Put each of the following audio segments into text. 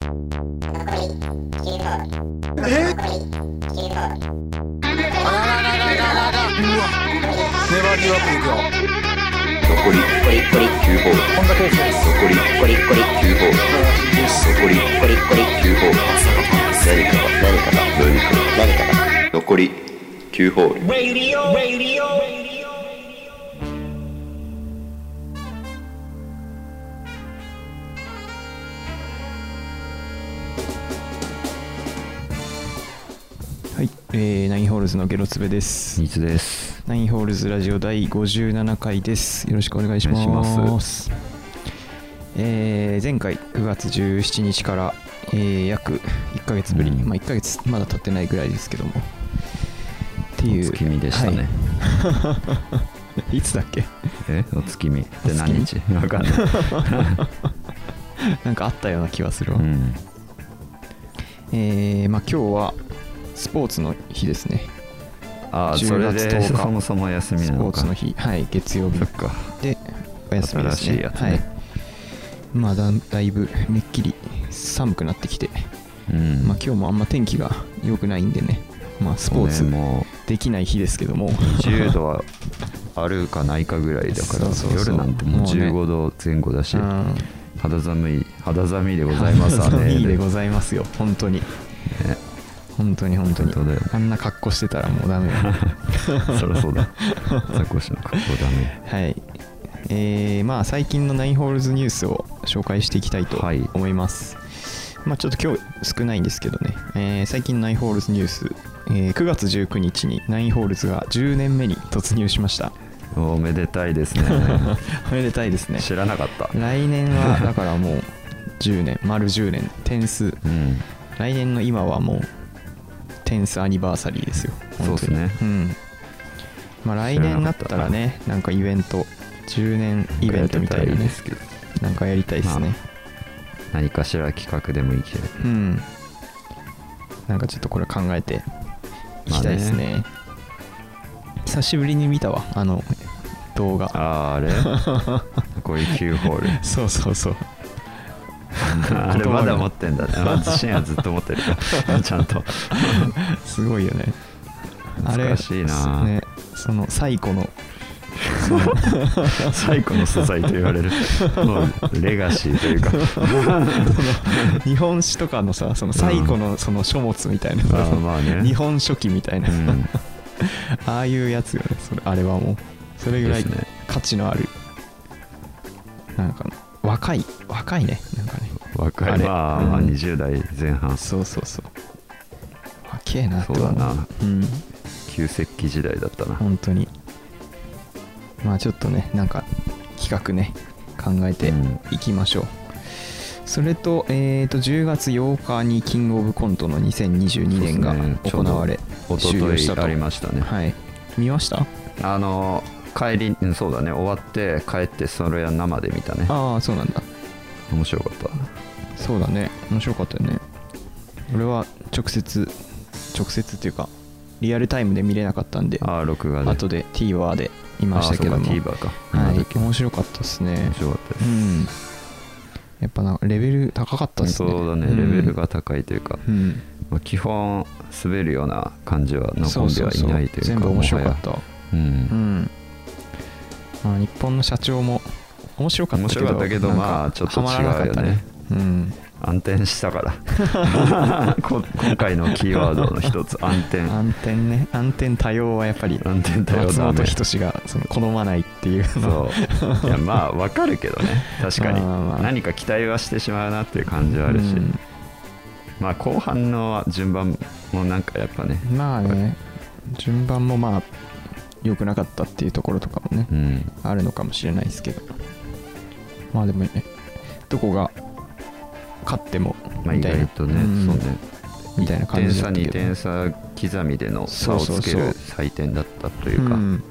粘りよくいくよ残り9ホール本田圭佑で残り9ホール残り9ホール何かが何かが何かが何かが残り9ホール。えー、ナインホールズのゲロツベです。ニーツです。ナインホールズラジオ第57回です。よろしくお願いします。ますえー前回9月17日から、えー約1ヶ月ぶりに、うんまあ1ヶ月まだ経ってないぐらいですけども、っていう。お月見でしたね。はい。いつだっけ？え？お月見って何日？わかんない。なんかあったような気がするわ。うん。えーまあ今日はスポーツの日ですね。ああ、10それ月で。10日。そもそも休みスなのか。ポーツの日、はい、月曜日。でお休みですね。ね。はい。まあだだいぶめっきり寒くなってきて、うん。まあ、今日もあんま天気が良くないんでね、まあ、スポーツもできない日ですけども。う10度はあるかないかぐらいだからそうそうそう。夜なんてもうもうね。15度前後だし、うん。肌寒い肌寒いでございますわね。いいでございますよ本当に。ね本当に本当に本当だよあんな格好してたらもうダメよ そりゃそうだ。ザコシの格好ダメ。はいえー、まあ最近のナインホールズニュースを紹介していきたいとはい思います、まあちょっと今日少ないんですけどね、えー最近のナインホールズニュース、えー9月19日にナインホールズが10年目に突入しました おめでたいですね。おめでたいですね知らなかった。来年はだからもう10年丸10年点数うん。来年の今はもうテンスアニバーサリーですよ。そうですね。うん。まあ来年になったらねなんかイベント10年イベントみたいなね。なんかやりたいですね、何かしら企画でもいいけど。うん。なんかちょっとこれ考えていきたいですね,、久しぶりに見たわあの動画。ああ、あれ？こういう9ホール。そうそうそう あれまだ持ってんだね。まず深夜ずっと持ってるから。ちゃんと。すごいよねあれ懐かしいなねその最古の最古の素材と言われる。もうレガシーというか。日本史とかのさその最古のその書物みたいなさ、あーまあね。日本書紀みたいな、うん。ああいうやつよねそれあれはもうそれぐらい価値のある、なんか若い若いねなんかね若い。まあ、まあうん20代前半。そうそうそう若えなとはそうだな思ううん旧石器時代だったな。本当にまあちょっとねなんか企画ね考えてうんいきましょう、それと,、えー、と10月8日にキングオブコントの2022年が行われ、一終了したと昨日ありましたね。はい見ました？あの、帰り、うんそうだね。終わって帰ってそれは生で見たね。ああそうなんだ面白かった。そうだね。面白かったよね。俺は直接直接っていうかリアルタイムで見れなかったんでああ、録画で。後で TVer で見ましたけども。あそうか TVer か。はい。面白かったですね。面白かったです。うん。やっぱなんかレベル高かったですね。そうだね、ん。レベルが高いというか、うん。まあ、基本滑るような感じは残んではいないというかそうそうそう全部面白かった。うん。うん。まあ日本の社長も面白かったけど面白かったけどまあちょっと違うよね。はまらなかったうん。暗転したから。こ今回のキーワードの一つ。暗転暗転ね。暗転多様はやっぱり暗転だよ松本人志がその好まないっていうの。そう。いやまあわかるけどね。確かに。まあまあ。何か期待はしてしまうなっていう感じはあるし、うん。まあ後半の順番もなんかやっぱね。まあね。順番もまあ良くなかったっていうところとかもね。うん。あるのかもしれないですけど。まあでもねどこが勝ってもまあ意みたいな。外とね、うん。そうね。みたいな感じだったけど1点差2点差刻みでの差をつける採点だったというかん。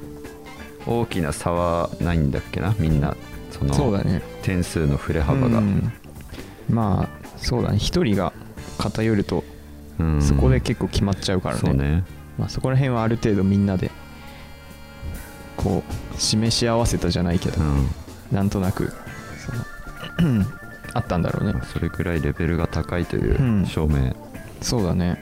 大きな差はないんだっけな？みんなその点数の振れ幅が、うん。まあそうだね。一人が偏るとうん。そこで結構決まっちゃうからね,、そうね。まあ、そこら辺はある程度みんなでこう示し合わせたじゃないけど、うん。なんとなくそのあったんだろうね。それくらいレベルが高いといううん。証明、そうだね、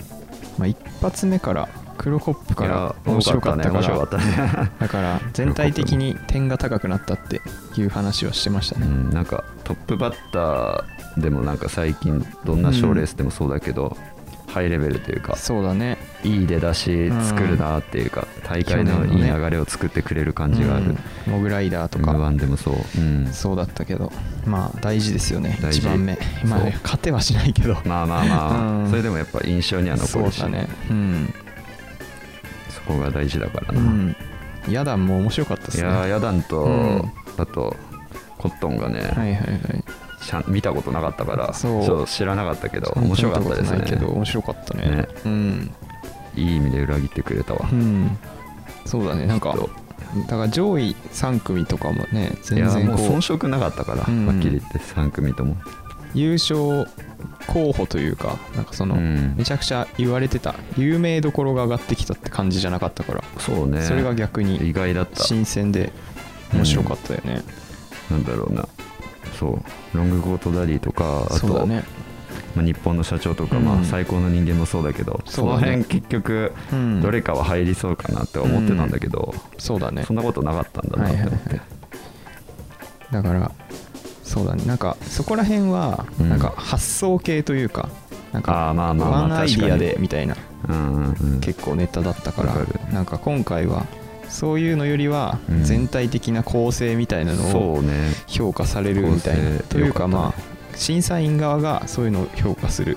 まあ、一発目から黒コップから面白かったから。ねだから全体的に点が高くなったっていう話はしてましたね。うん、なんかトップバッターでもなんか最近どんな賞レースでもそうだけど、ハイレベルというかそうだね。いい出だし作るなっていうか、大会のいい流れを作ってくれる感じがある、うんモグライダーとか。M1 でもそう、うん、そうだったけどまあ大事ですよね。大事。1番目。まあそう勝てはしないけど。まあまあまあ、うん。それでもやっぱ印象には残るし。そうだね。うん、そこが大事だからな、うん、ヤダンも面白かったですね。いやーヤダンと、うん。あとコットンがね、はいはいはい。ちゃん見たことなかったからそう。知らなかったけど面白かったです見たことないけど。ね。面白かったね。ね。うん、いい意味で裏切ってくれたわ、うん、そうだね。なんかだから上位3組とかもね全然こう。もう遜色なかったから、うん。はっきり言って3組とも。優勝候補というかなんかその、うん。めちゃくちゃ言われてた有名どころが上がってきたって感じじゃなかったから、そうね。それが逆意に外だった。新鮮で面白かったよね、なんだろうなそうロングコートダディとかあと、まあ、日本の社長とか、うん。まあ、最高の人間もそうだけどその辺結局うん。どれかは入りそうかなって思ってたんだけど、そうだね。そんなことなかったんだなはいはいはって思って、いだからそうだね。なんかそこら辺はうん。なんか発想系というか、なんかあーまあまあまあワンアイディア確でみたいなうんうんうん。結構ネタだったからなんか今回はそういうのよりはうん。全体的な構成みたいなのを評価されるみたいな。構成。というかまあ審査員側がそういうのを評価するっ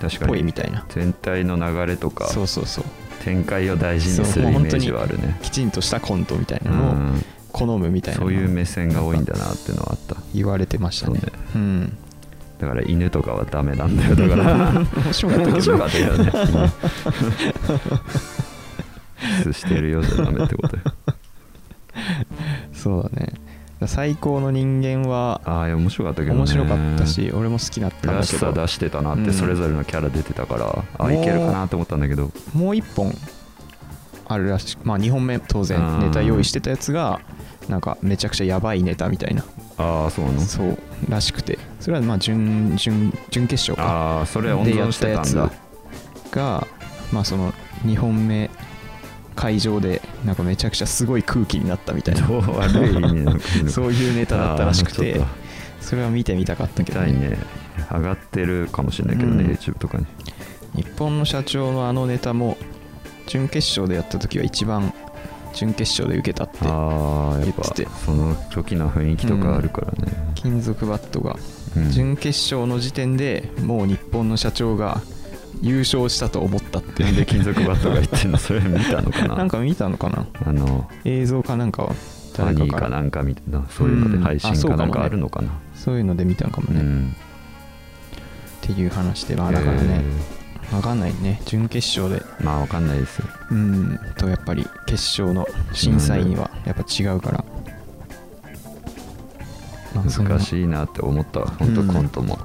ぽい確かにみたいな。全体の流れとかそうそうそう。展開を大事にするイメージはあるね。きちんとしたコントみたいなうのをん。好むみたいなのそういう目線が多いんだなっていうのはあった。言われてましたね。ね。うん。だから犬とかはダメなんだよ。だから面白かったけど面白かったけどね 犬してるようじゃダメってことよ。そうだね。最高の人間はああ面白かったけどね。面白かったし俺も好きだったんらだけど。しさ出してたなっうん。てそれぞれのキャラ出てたから、あいけるかなと思ったんだけど。もう一本あるらしくまあ2本目当然うん。ネタ用意してたやつがなんかめちゃくちゃやばいネタみたいな。ああそうなの？そうらしくて。それはまあ準準準決勝か。ああそれ温でや存してたんだ。がまあその2本目会場でなんかめちゃくちゃすごい空気になったみたいな。そういうネタだったらしくてそれは見てみたかったとけど見たいね。上がってるかもしれないけどね、うん。YouTube とかに。日本の社長のあのネタも準決勝でやった時は一番準決勝で受けたって言ってて。その時の雰囲気とかあるからね、金属バットが。うん。準決勝の時点でもう日本の社長が優勝したと思ったって。で金属バットが言ってんの？それ見たのかな？なんか見たのかな？あの映像かなんかは誰かかなんかみたいなそういうのでうん。配信かなんかあるのかな？そういうので見たのかもね、っうん。ていう話でまあだからね、わかんないね。準決勝で。えーまあわかんないですよ。うん。とやっぱり決勝の審査員はやっぱ違うから、難しいなって思ったわ。本当うん。コントも、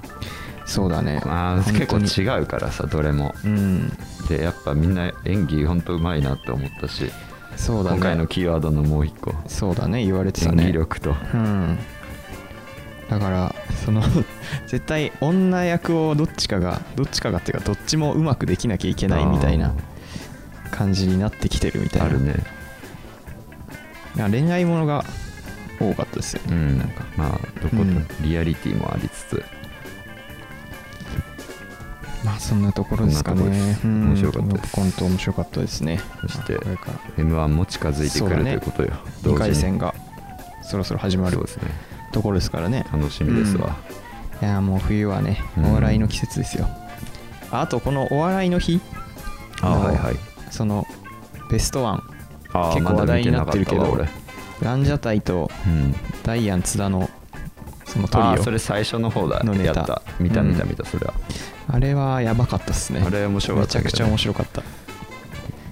そうだね。まあ結構違うからさどれも。うん。でやっぱみんな演技本当うまいなって思ったし、そうだね。今回のキーワードのもう一個。そうだね。言われてた演ね技力と、うん。だからその 絶対女役をどっちかがどっちかがっていうかどっちもうまくできなきゃいけないみたいな感じになってきてるみたいな。あるね。恋愛ものが多かったですよね、うん。なんか。まあどこ、うん。リアリティもありつつまあそんなところですかね。面白かったです。コント面白かったですね。そして m 1も近づいてくるということよ、2回戦がそろそろ始まるね。ところですからね。楽しみですわ、いやもう冬はねうん。お笑いの季節ですよ、あとこのお笑いの日あのはいはい。そのベストワン。結構話題になってるけどランジャタイとダイアン津田のそのトリオ。それ最初の方だ。のネタ。見た見たうん。見たそれは、あれはやばかったっすね。あれ面白かったね。めちゃくちゃ面白かった。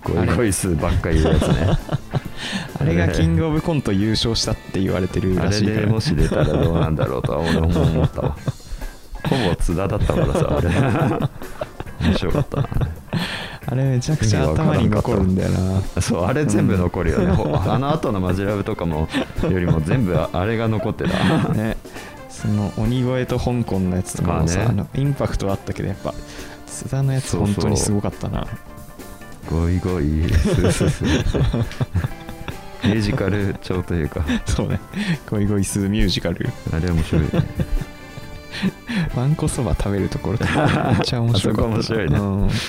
ゴイゴイスーばっかり言うやつね。あれがキングオブコント優勝したって言われてるあれらしいから。でもし出たらどうなんだろうとは俺も思ったわ。ほぼ津田だったからさあれ。面白かったな。あれめちゃくちゃ頭に残るんだよな。そうあれ全部残るよね、ほあの後のマジラブとかもよりも全部ああれが残ってた。ねその鬼越と香港のやつとかもさ、まあね。インパクトはあったけどやっぱ須田のやつ本当にすごかったな。ゴイゴイ。ミュージカル調というか。そうね。ゴイゴイスーミュージカル。あれ面白いね。わんこそば食べるところとかめっちゃ面白か面白いね。うん。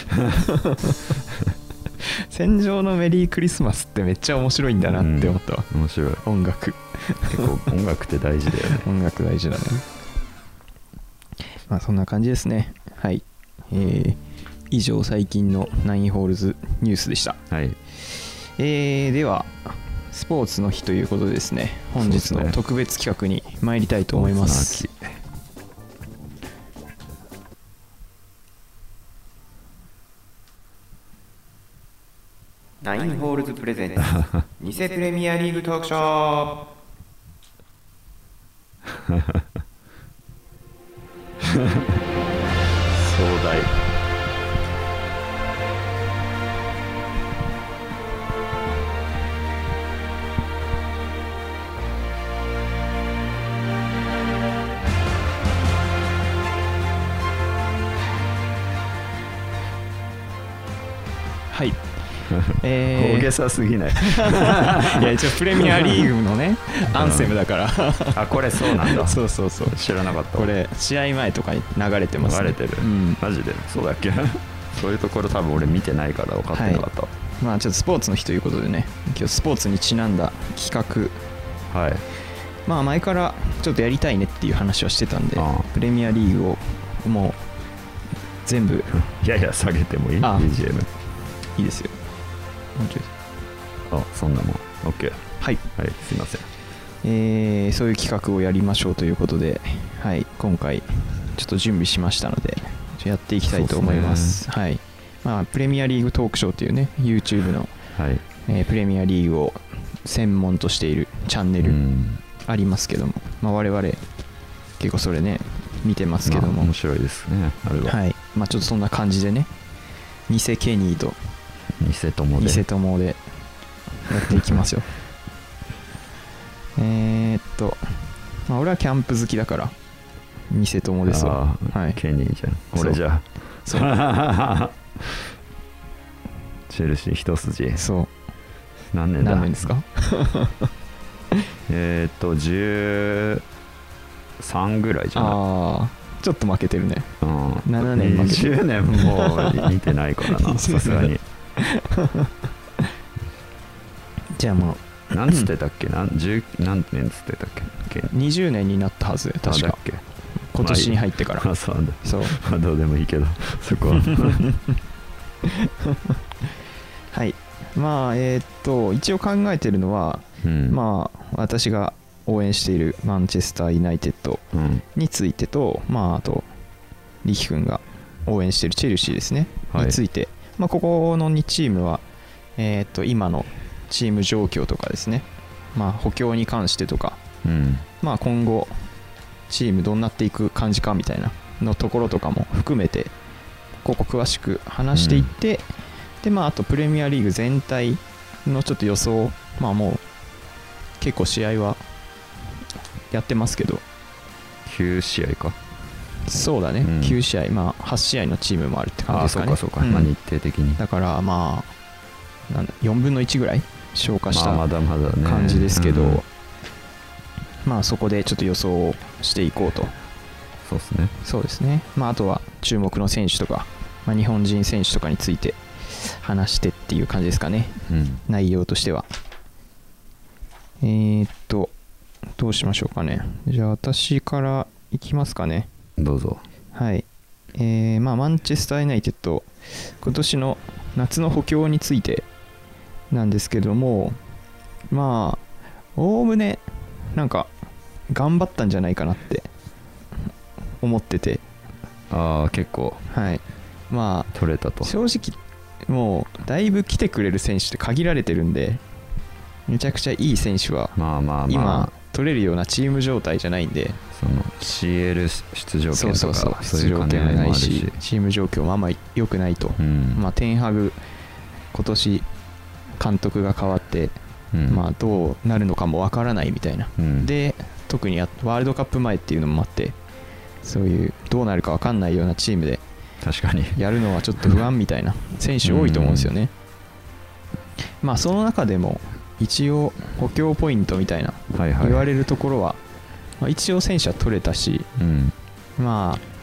戦場のメリークリスマスってめっちゃ面白いんだなって思ったわ、面白い。音楽結構音楽って大事だよね。音楽大事だね。まあそんな感じですね。はい。えー、以上最近のナインホールズニュースでした。はい。えー、ではスポーツの日ということでですね。本日の特別企画に参りたいと思います。大津の秋ナインホールズプレゼンツ。偽プレミアリーグトークショ壮大。はい。えー。大げさすぎない。いや一応プレミアリーグのねアンセムだから。あこれそうなんだ。そうそうそう。知らなかったこれ試合前とかに流れてます、ね、流れてる、うん。マジで？そうだっけ？そういうところ多分俺見てないから分かってなかった。まあちょっとスポーツの日ということでね今日スポーツにちなんだ企画。はい。まあ前からちょっとやりたいねっていう話はしてたんでプレミアリーグをもう全部やや下げてもいい？あ BGM いいですよあそんなもん。OK はい、はいすいません。えーそういう企画をやりましょうということで、はい、今回ちょっと準備しましたのでやっていきたいと思います。はい。まあ、プレミアリーグトークショーというね YouTube の、はい。えープレミアリーグを専門としているチャンネルうん。ありますけども、まあ、我々結構それね見てますけども、まあ面白いですねあれは、はい。まあ、ちょっとそんな感じでね偽ケニーと偽友で。偽友で。やっていきますよ。えーっと、まあ、俺はキャンプ好きだから偽友ですわ。はい。ケニーじゃん。俺じゃ。そう。あ チェルシー一筋。そ何年だ？う何年ですか？えーっと13ぐらいじゃない？ああちょっと負けてるね。うん、7年負けてる。20年も見てないからなさすがに じゃあも何つってたっけ？何十何年つってたっけ？う20年になったはず確か。あだっけ？今年に入ってから。あそうなんだ。そう。まあどうでもいいけどそこは。はい。まあえーっと一応考えてるのは、うん。まあ私が応援しているマンチェスター・ユナイテッドうん。についてと、まあ、あと力君が応援しているチェルシーですね、はい。について、まあ、ここの2チームは、えーっと今のチーム状況とかですね、まあ、補強に関してとか、うん。まあ、今後チームどうなっていく感じかみたいなのところとかも含めてここ詳しく話していって、でまあ、あとプレミアリーグ全体のちょっと予想まあもう結構試合はやってますけど。9試合かそうだね、うん。9試合、まあ、8試合のチームもあるって感じあですかね。そうかそうか、ん。まあ日程的に。だからまあなんだ4分の1ぐらい消化したまあまだまだね。感じですけど、うん。まあそこでちょっと予想をしていこうと。そうですね。そうですね、まあ、あとは注目の選手とか、まあ、日本人選手とかについて話してっていう感じですかね。うん。内容としては。えー、っとどうしましょうかね。じゃあ私からいきますかねどうぞ。はい。えーまあ、マンチェスター・ユナイテッド今年の夏の補強についてなんですけどもまあおおむねなんか頑張ったんじゃないかなって思ってて。ああ結構。はい。ま取れたと。あ正直もうだいぶ来てくれる選手って限られてるんでめちゃくちゃいい選手はまあまあま今あ取れるようなチーム状態じゃないんでその CL 出場権とかそういう出場権もないししチーム状況もあんまり良くないと。うん。まあ、テンハグ、今年監督が変わって、うん。まあ、どうなるのかもわからないみたいな、うん。で特にやワールドカップ前っていうのもあってそういうどうなるか分かんないようなチームで確かに。やるのはちょっと不安みたいな。選手多いと思うんですよね。まあその中でも一応補強ポイントみたいな言われるところは、まあ、一応選手は取れたしうん。まあ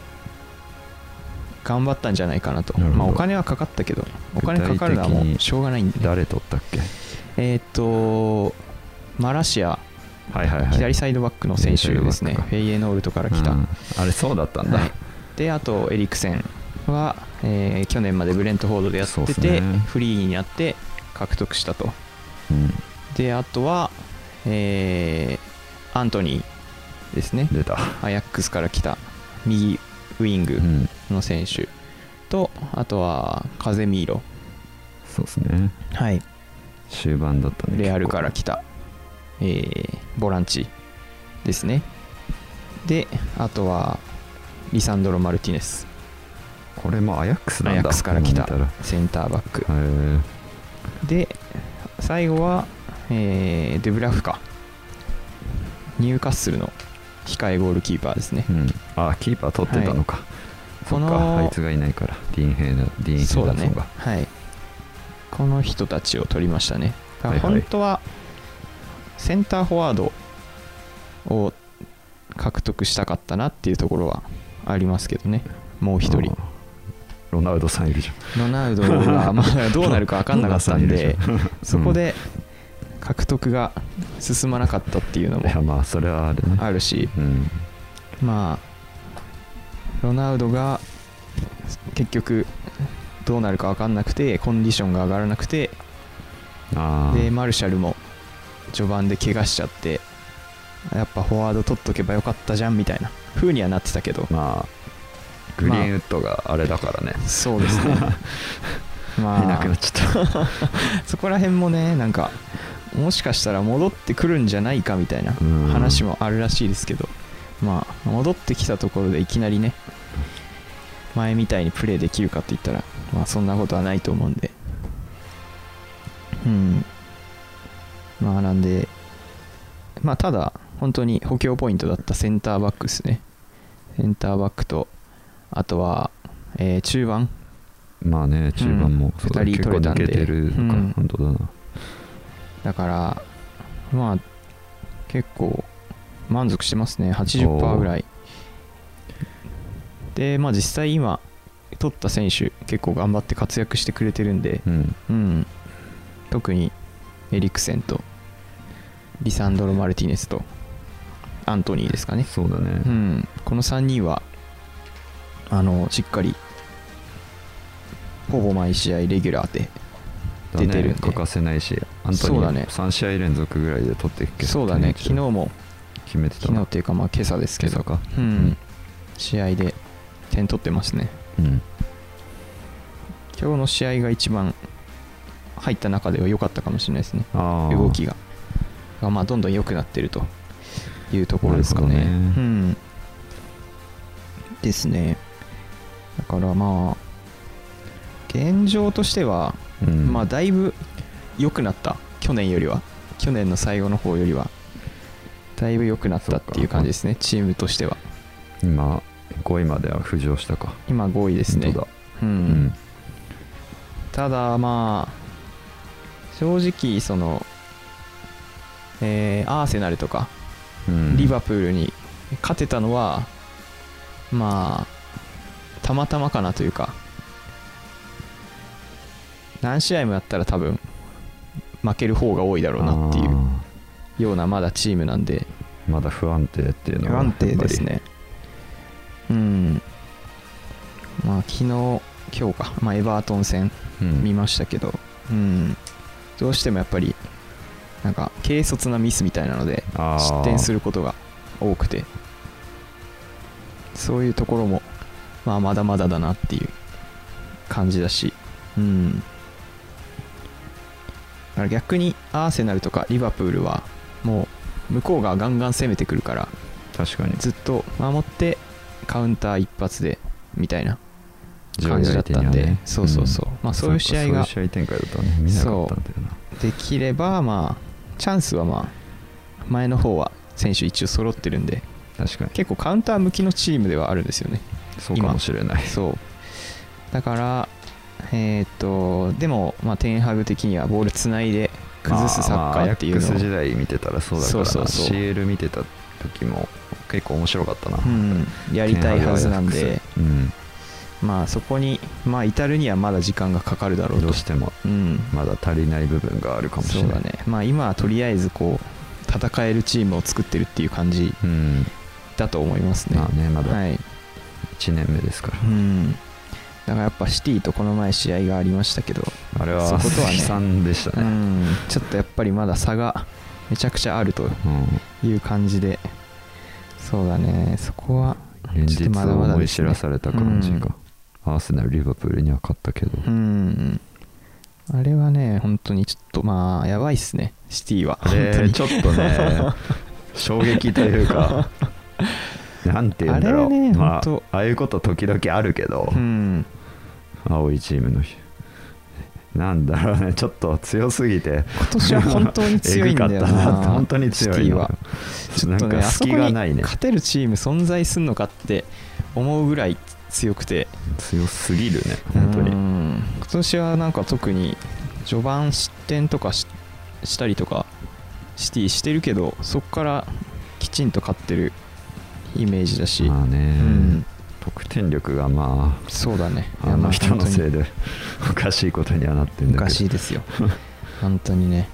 頑張ったんじゃないかなと。まあ、お金はかかったけどお金かかるのはもうしょうがないんで誰取ったっけ？えーっとマラシア。はいはいはい。左サイドバックの選手ですね。フェイエノールトから来た、うん。あれそうだったんだ、はい。であとエリクセンは、えー去年までブレントフォードでやっててすね。フリーになって獲得したと。うん。であとは、えーアントニーですね。出た。アヤックスから来た右ウイングうん。の選手とあとはカゼミーロ、そうですね。はい、終盤だったねレアルから来た、えーボランチですね。であとはリサンドロ・マルティネス。これもアヤックスなんだ。アヤックスから来たセンターバック。で最後は、えーデブラフかニューカッスルの控えゴールキーパーですね。うん。あキーパー取ってたのか、そっこのかあいつがいないから。ディーン・ヘイナディーン・ヘイそうだね。ナソンがはい。この人たちを取りましたね。だからはいはい。本当はセンターフォワードを獲得したかったなっていうところはありますけどね。もう一人。ロナウドさんいるじゃん。ロナウドがまだどうなるか分かんなかったんで そこで獲得が進まなかったっていうのいやもまあそれはあるね。あるしうん。まあロナウドが結局どうなるか分かんなくてコンディションが上がらなくてあでマルシャルも序盤で怪我しちゃってやっぱフォワード取っとけばよかったじゃんみたいな風にはなってたけど。あまあグリーンウッドがあれだからね、そうですね。まいなくなっちゃった。そこら辺もねなんかもしかしたら戻ってくるんじゃないかみたいなうん。話もあるらしいですけど。まあ戻ってきたところでいきなりね前みたいにプレーできるかって言ったらまあそんなことはないと思うんで。うん。まあなんでまあただ本当に補強ポイントだったセンターバックですね。センターバックとあとは、えー中盤。まあね中盤もそうだ二人取れたんで。けてるのか、うん。本当だなだからまあ結構満足してますね。80%ぐらい。でまあ実際今取った選手結構頑張って活躍してくれてるんでうん。うん。特にエリクセンとリサンドロ・マルティネスとアントニーですかね。そうだね、うん。この3人はあのしっかりほぼ毎試合レギュラーで出てるんで。欠かせないしアントニそうだね。ー3試合連続ぐらいで取っていくけどそうだね。昨日も決めてた。昨日っていうかまあ今朝ですけど。今朝か。うん。うん。試合で点取ってますね。うん。今日の試合が一番入った中では良かったかもしれないですね。動きが。がまあどんどん良くなってるというところですかね。ね。うん。ですね。だからまあ現状としては、うん。まあだいぶ良くなった？去年よりは？去年の最後の方よりは？だいぶ良くなったっていう感じですねチームとしては。今5位までは浮上したか。今5位ですね。ううん。ん。ただまあ正直その、えーアーセナルとかうん。リバプールに勝てたのは、まあたまたまかなというか。何試合もやったら多分負ける方が多いだろうなっていうあようなまだチームなんで。ーまだ不安定っていうのは不安定ですね。うん。まあ昨日今日か、まあ、エバートン戦見ましたけど、うん、どうしてもやっぱりなんか軽率なミスみたいなので失点することが多くて。そういうところも、まあ、まだまだだなっていう感じだし、うん、だから逆にアーセナルとかリバプールはもう向こうがガンガン攻めてくるから確かに。ずっと守ってカウンター一発でみたいな感じだったんで、ねそうそうそう、まあそういう試合がそうできればまあチャンスはまあ前の方は選手一応揃ってるんで確かに。結構カウンター向きのチームではあるんですよね。そうかもしれない。そう。だからえーっとでも、まあ、テンハグ的にはボールつないで崩すサッカーっていうのを、時代見てたらそうだからな。そうそうそう。CL 見てた時も結構面白かったな、うん、やりたいはずなんで、うん、まあそこに、まあ、至るにはまだ時間がかかるだろうと。どうしてもうん、まだ足りない部分があるかもしれない。そうだね、まあ、今はとりあえずこう戦えるチームを作ってるっていう感じうん。だと思いますね。まあねまだはい。1年目ですから、うん、だからやっぱシティとこの前試合がありましたけど、あれはそことはね悲惨でしたね、うん、ちょっとやっぱりまだ差がめちゃくちゃあるとうん。いう感じで、そうだね、そこは、連日思い知らされた感じが、アーセナルリバプールには勝ったけど、うん、あれはね、本当にちょっとまあ、やばいっすね、シティは。ちょっとね 衝撃というか なんて言うんだろう。あねまあああいうこと時々あるけど、うん、青いチームの日なんだろうね。ちょっと強すぎて。今年は本当に強いんだよな、な 本当に強いは。ちょっとね、なんか隙がないね。勝てるチーム存在すんのかって思うぐらい強くて、強すぎるね。本当に。うん今年はなんか特に序盤失点とかししたりとかシティしてるけどそこからきちんと勝ってるイメージだし、まあね、うん。得点力がまそうだね。ああの人のせいででおかしいことにはなってんおだけど。かしいですよ。本当にね。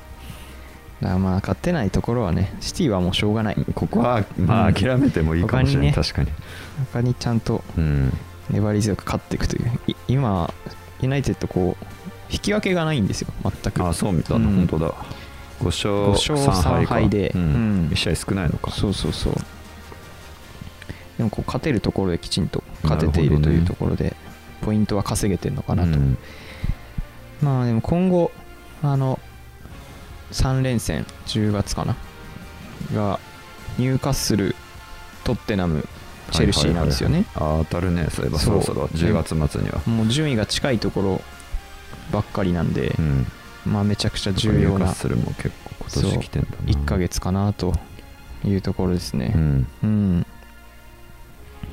だまあ勝てないところはねシティはもうしょうがない。ここはまうん。あ諦めてもいいかもしれない、他にね確かに。他にちゃんとうん。粘り強く勝っていくという。い今ユナイテッドこう引き分けがないんですよ。全く。あそう見たの、うん。本当だ。5勝5勝3敗か3敗で。うん。うん。1試合少ないのか。そうそうそうでもこう勝てるところできちんと勝てているというところで、ポイントは稼げてるのかなと、うん。まあでも今後あの3連戦10月かな？がニューカッスルトッテナムチェルシーなんですよね、はいはいはいあ当たるね。そういえばそろそろ10月末には、もう順位が近いところばっかりなんでう、ん。まあめちゃくちゃ重要なニューカッスルも結構今年来てんだな。1ヶ月かなというところですね。うん。うん、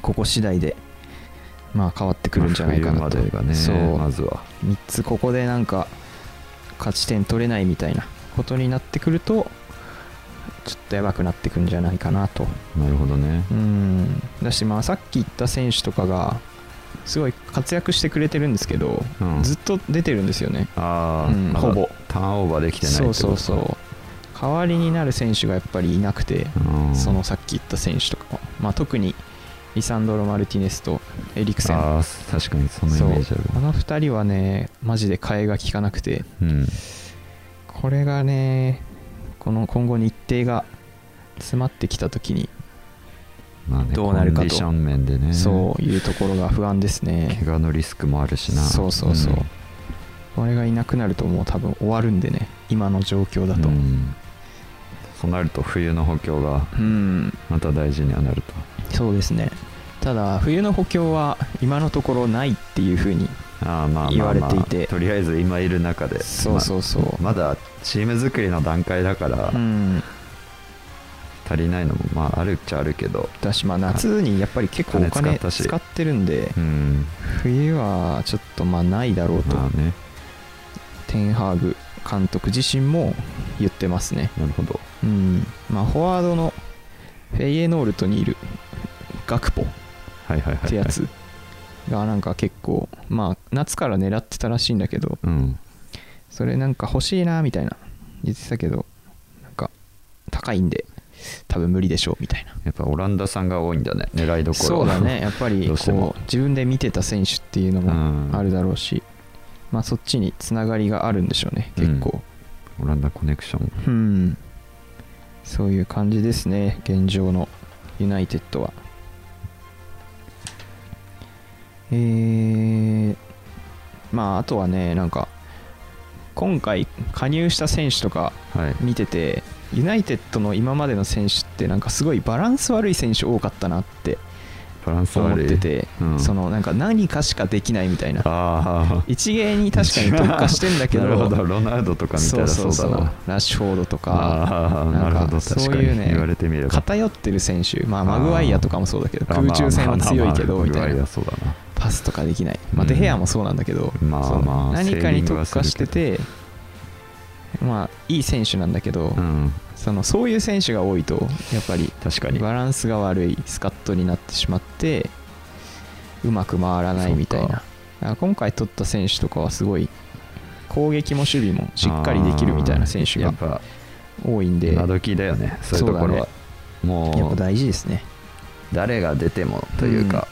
ここ次第でまあ変わってくるんじゃないかなと、ねそう。まずは。3つここでなんか勝ち点取れないみたいなことになってくるとちょっとやばくなってくるんじゃないかなと。なるほどね。うん。だしまあさっき言った選手とかがすごい活躍してくれてるんですけど、うん。ずっと出てるんですよね。ああ、うん。ほぼ。ターンオーバーできてないそうそうそう。代わりになる選手がやっぱりいなくて、うん。そのさっき言った選手とかも、まあ、特にリサンドロ・マルティネスとエリクセン。ああ確かにそのイメージある。この2人はねマジで替えが効かなくて。うん。これがねこの今後日程が詰まってきた時にどうなるかと。コンディション面でね。そういうところが不安ですね。怪我のリスクもあるしな。そうそうそう、ん。これがいなくなるともう多分終わるんでね。今の状況だと。うん。そうなると冬の補強がうん。また大事にはなるとそうですね。ただ冬の補強は今のところないっていうふうにああま言われていて。とりあえず今いる中でそうそうそう。まあまだチーム作りの段階だからうん。足りないのもまああるっちゃあるけど。だしまあ夏にやっぱり結構お金使ってるんでうん。冬はちょっとまあないだろうと。まあね。テンハーグ監督自身も言ってますね。なるほど。うん。まあフォワードのフェイエノールトにいるガクポってやつがなんか結構まあ夏から狙ってたらしいんだけどうん。それなんか欲しいなみたいな。言ってたけどなんか高いんで多分無理でしょうみたいな。やっぱオランダさんが多いんだね狙いどころ。そうだね。やっぱり こう自分で見てた選手っていうのもあるだろうし、まあそっちにつながりがあるんでしょうね結構。オランダコネクション。うん、そういう感じですね。現状のユナイテッドは。えー、まああとはねなんか今回加入した選手とかはい。見ててユナイテッドの今までの選手ってなんかすごいバランス悪い選手多かったなって思ってて、うん。そのなんか何かしかできないみたいな。一芸に確かに特化してんだけどなるほど。ロナウドとか見たらそうラッシュフォードとかなるほど。確かにそういうね言われてみれば。偏ってる選手、まあ、マグワイアとかもそうだけどあ空中戦は強いけどみたいな。パスとかできない、まあ、うんデヘアもそうなんだけど、そうまあまあ何かに特化しててまあいい選手なんだけど、うんそのそういう選手が多いとやっぱり確かに。バランスが悪いスカットになってしまってうまく回らないみたいな。今回取った選手とかはすごい攻撃も守備もしっかりできるみたいな選手が多いんで。今時だよねそういうところは、やっもぱう大事ですね。誰が出てもというか、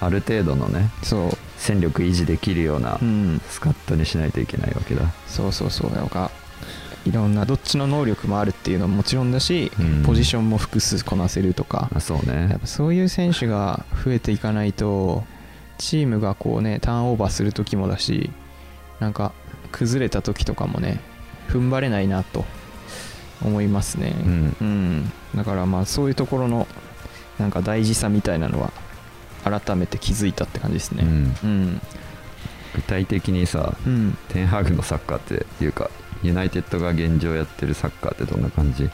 ある程度のねそう。戦力維持できるようなうん。スカットにしないといけないわけだ、そうそうそう。なんかいろんなどっちの能力もあるっていうのももちろんだし、うん。ポジションも複数こなせるとかあそうやねっぱそういう選手が増えていかないとチームがこうねターンオーバーする時もだしなんか崩れた時とかもね踏ん張れないなと思いますね。うん。うん。だからまあそういうところのなんか大事さみたいなのは改めて気づいたって感じですね。うん。うん。具体的にさうん。テンハーグのサッカーっていうかユナイテッドが現状やってるサッカーってどんな感じ？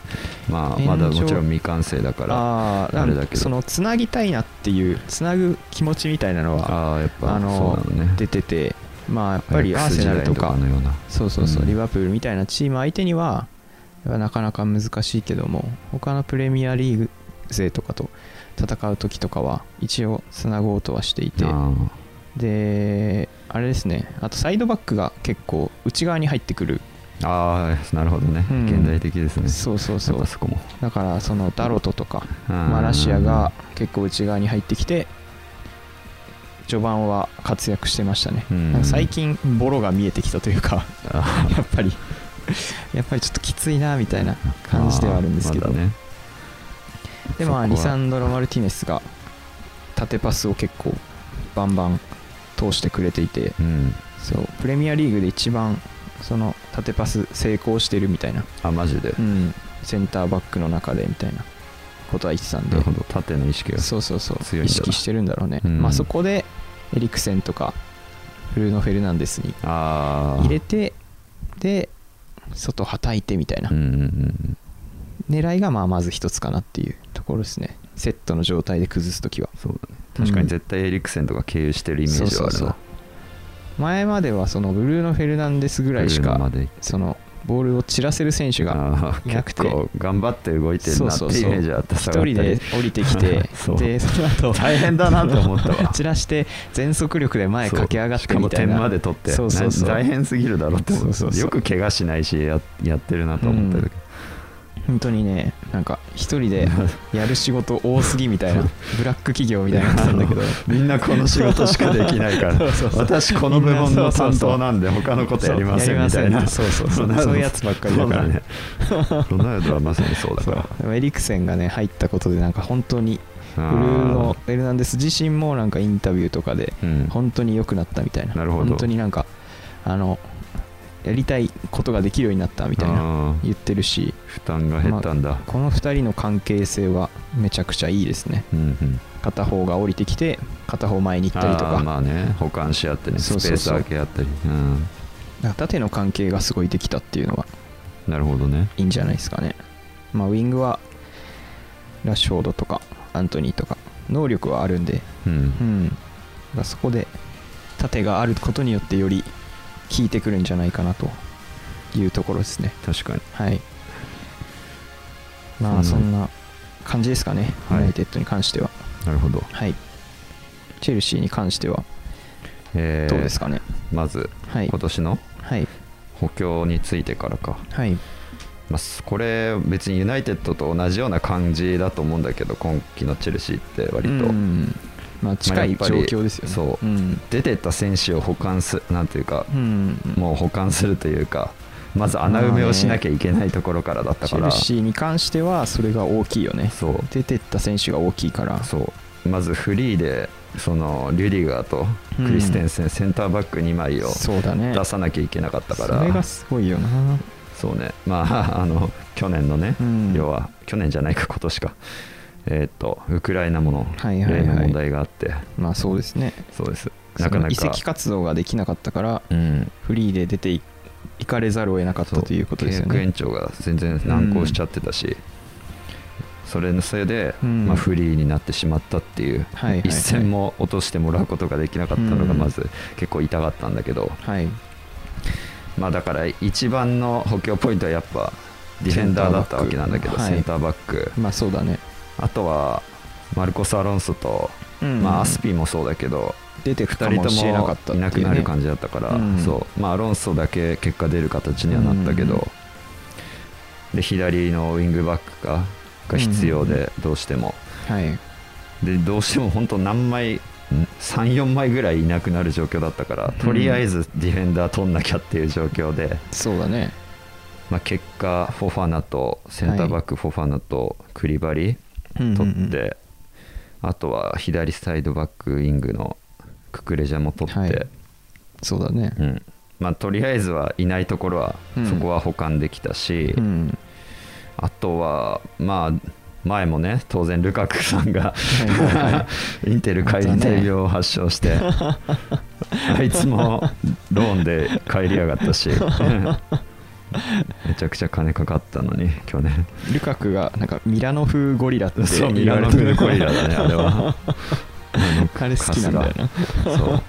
まあまだもちろん未完成だからあれだけど。そのつなぎたいなっていうつなぐ気持ちみたいなのはああやっぱあのね。出ててまあやっぱりアーセナルとかそうそうそう、うん。リバプールみたいなチーム相手にはなかなか難しいけども他のプレミアリーグ勢とかと戦う時とかは一応つなごうとはしていて。あであれですねあとサイドバックが結構内側に入ってくるーあーなるほどね、うん。現代的ですね。そうそうそう。そこも。だからそのダロトとかうん。マラシアが結構内側に入ってきて序盤は活躍してましたね、うん。なんか最近ボロが見えてきたというかあやっぱり。やっぱりちょっときついなみたいな感じではあるんですけど、まだね。でまあリサンドロ・マルティネスが縦パスを結構バンバン通してくれていて。うん。そう。プレミアリーグで一番その縦パス成功してるみたいな、あマジで、うん、センターバックの中でみたいなことは言ってたんで。なるほど。縦の意識がそうそうそう。強いんだ意識してるんだろうね、うん。まあ、そこでエリクセンとかブルーノ・フェルナンデスにああ入れてで外はたいてみたいな。うんうんうん狙いがまあまず一つかなっていうところですね。セットの状態で崩すときは。そうだね。確かに絶対エリクセンとか経由してるイメージはあるな。そうそうそう前まではそのブルーノ・フェルナンデスぐらいしかそのボールを散らせる選手がいなくて。頑張って動いてるなってイメージあった。一人で降りてきてでその後 大変だなと思ったわ。散らして全速力で前駆け上がってみたいな。点まで取って。大変すぎるだろうってよく怪我しないしややってるなと思ったけど、本当にねなんか一人で やる仕事多すぎみたいな ブラック企業みたいになってたんだけど。みんなこの仕事しかできないから。私この部門の担当なんで他のことやりませんみたいな。そうそうそうそういうやつばっかりだから。そうね。ロナウドはまさにそうだから。エリクセンがね入ったことでなんか本当にブブルーノ・フェルナンデス自身もなんかインタビューとかでうん。本当に良くなったみたいな。なるほど。本当になんかあのやりたいことができるようになったみたいな言ってるし。負担が減ったんだ、この2人の関係性はめちゃくちゃいいですね。うんうん。片方が降りてきて片方前に行ったりとか。まあね。保管し合ってね。スペース空け合ったり。うん。縦の関係がすごいできたっていうのはなるほどね。いいんじゃないですかね。まあウィングはラッシュフォードとかアントニーとか能力はあるんで。うん。うん。そこで縦があることによってより効いてくるんじゃないかなというところですね。確かに。はい。まあそんな感じですかね、はい。ユナイテッドに関しては。なるほど、はい。チェルシーに関してはえーどうですかね、まずはい。今年のはい。補強についてからか、はい。まあ、すこれ別にユナイテッドと同じような感じだと思うんだけど今季のチェルシーって割と、うんまあ近い状況ですよね。そう。うん。出てった選手を保管すなんていうか、うんもう保管するというかまず穴埋めをしなきゃいけないところからだったから、チェルシーに関してはそれが大きいよね。そう。出てった選手が大きいから。そう。まずフリーでそのリュディガーとクリステンセン、センターバック2枚を出さなきゃいけなかったから。それがすごいよな。そうね。まあ あの去年のね、うん。要は去年じゃないか今年かえーっとウクライナものはい問題があって、まあそうですね。そうです。なかなか。移籍活動ができなかったからうん。フリーで出てい行かれざるを得なかったということですよね。契約延長が全然難航しちゃってたし、それのせいで、うん。まあ、フリーになってしまったっていう、はいはいはい。一戦も落としてもらうことができなかったのがうん。まず結構痛かったんだけど、はい。まあ、だから一番の補強ポイントはやっぱディフェンダーだったわけなんだけどセンセンターバック,、まあそうだね、あとはマルコス・アロンソと、うんまあ、アスピーもそうだけど、出てくか2人ともしれなかもったいなくなる感じだったから、うん。そう。まあ、アロンソだけ結果出る形にはなったけど、うんで左のウィングバックがが必要で、どうしても。はい。でどうしても本当何枚34枚ぐらいいなくなる状況だったからとりあえずディフェンダー取んなきゃっていう状況で、そうだね。まあ、結果フォファナとセンターバックフォファナとクリバリうんうんうん。取って、あとは左サイドバックウィングのククレジャも取って、はい。そうだね。うん。まあ、とりあえずはいないところはうんそこは保管できたし、うん。あとはまあ前もね当然ルカクさんが インテル解体病を発症して、あいつもローンで帰りやがったし めちゃくちゃ金かかったのに去年。ルカクがなんかミラノ風ゴリラってそうミラノ風ゴリラだねあれは。あれ好きなんだよな。そう。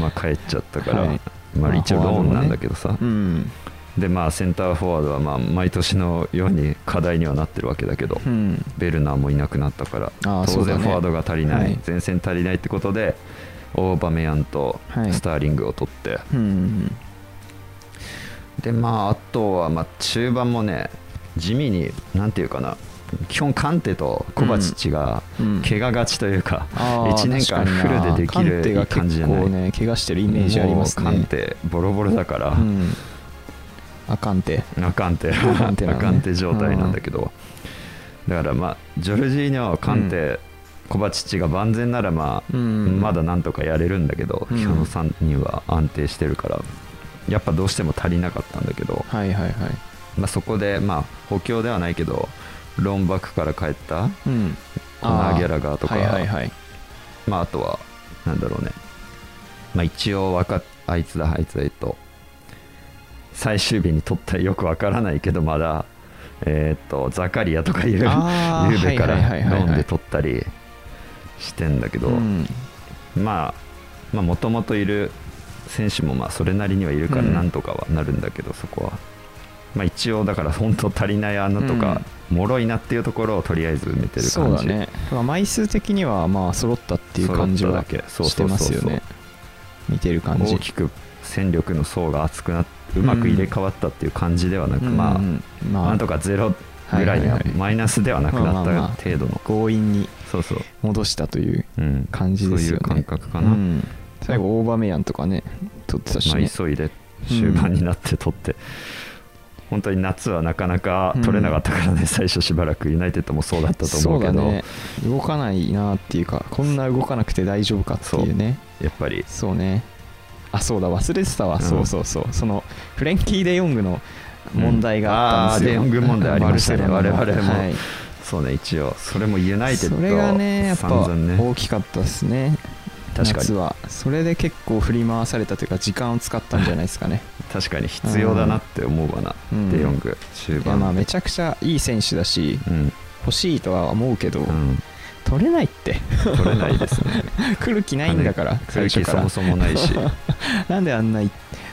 まあ帰っちゃったから、はい。まあ、一応まあローンなんだけどさ、うん。でまあセンターフォワードはまあ毎年のように課題にはなってるわけだけど、うん。ベルナーもいなくなったから当然フォワードが足りない、はい。前線足りないってことでオーバメヤンとはい。スターリングを取って、うんでまああとはまあ中盤もね地味になんていうかな基本カンテとコバチッチがうん。怪我がちというか、あー1年間フルでできるが感じじゃない？怪我してるイメージありますね。カンテボロボロだから、うん。あかんて。アカンテアカンテなのねアカンテ状態なんだけど、だからまあジョルジーニョカンテ、コバチッチが万全ならまあ、うん。まだなんとかやれるんだけど、うん。この3人は安定してるからやっぱどうしても足りなかったんだけど、はいはいはい。まあ、そこでまあ補強ではないけどロンバックから帰ったうん。コナー・ギャラガーとかはいはいはい。まあ、あとはなんだろうね、まあ、一応わかあいつだあいつだえっと最終日に取ったよくわからないけどまだえーっとザカリアとかいうゆうべからローンで取ったりしてんだけど、まあもともといる選手もまあそれなりにはいるからうん。なんとかはなるんだけど、そこは、まあ、一応だから本当足りない穴とか、脆いなっていうところをとりあえず埋めてる感じ。そうだね。まあ枚数的にはまあ揃ったっていう感じはしてますよね。見てる感じ。大きく戦力の層が厚くなっうまく入れ替わったっていう感じではなく、まあ、うんまなんとかゼロぐらいにははいはいはい。マイナスではなくなったまあまあまあ。程度の、強引に戻したといううん、感じですよね。そういう感覚かな、うん最後オーバーメヤンとかね取ってたしまあ、ね急いで終盤になって取って、本当に夏はなかなか取れなかったからね、最初しばらくユナイテッドもそうだったと思うけど。そうだね。動かないなっていうかこんな動かなくて大丈夫かっていうね。やっぱり。そうね。あそうだ忘れてたわ、うん。そうそうそう。そのフレンキー・デ・ヨングの問題があったんですよ、うん。デヨング問題ありましたね。我々も。はい。そうね一応。それもユナイテッドそれがねやっぱ大きかったですね確かに。夏はそれで結構振り回されたというか時間を使ったんじゃないですかね。確かに必要だなって思うわな、うん。デヨング終いや盤まあめちゃくちゃいい選手だしうん、欲しいとは思うけど、うん、取れないって。取れないですね。来る気ないんだから来る気そもそもないし、なんであんない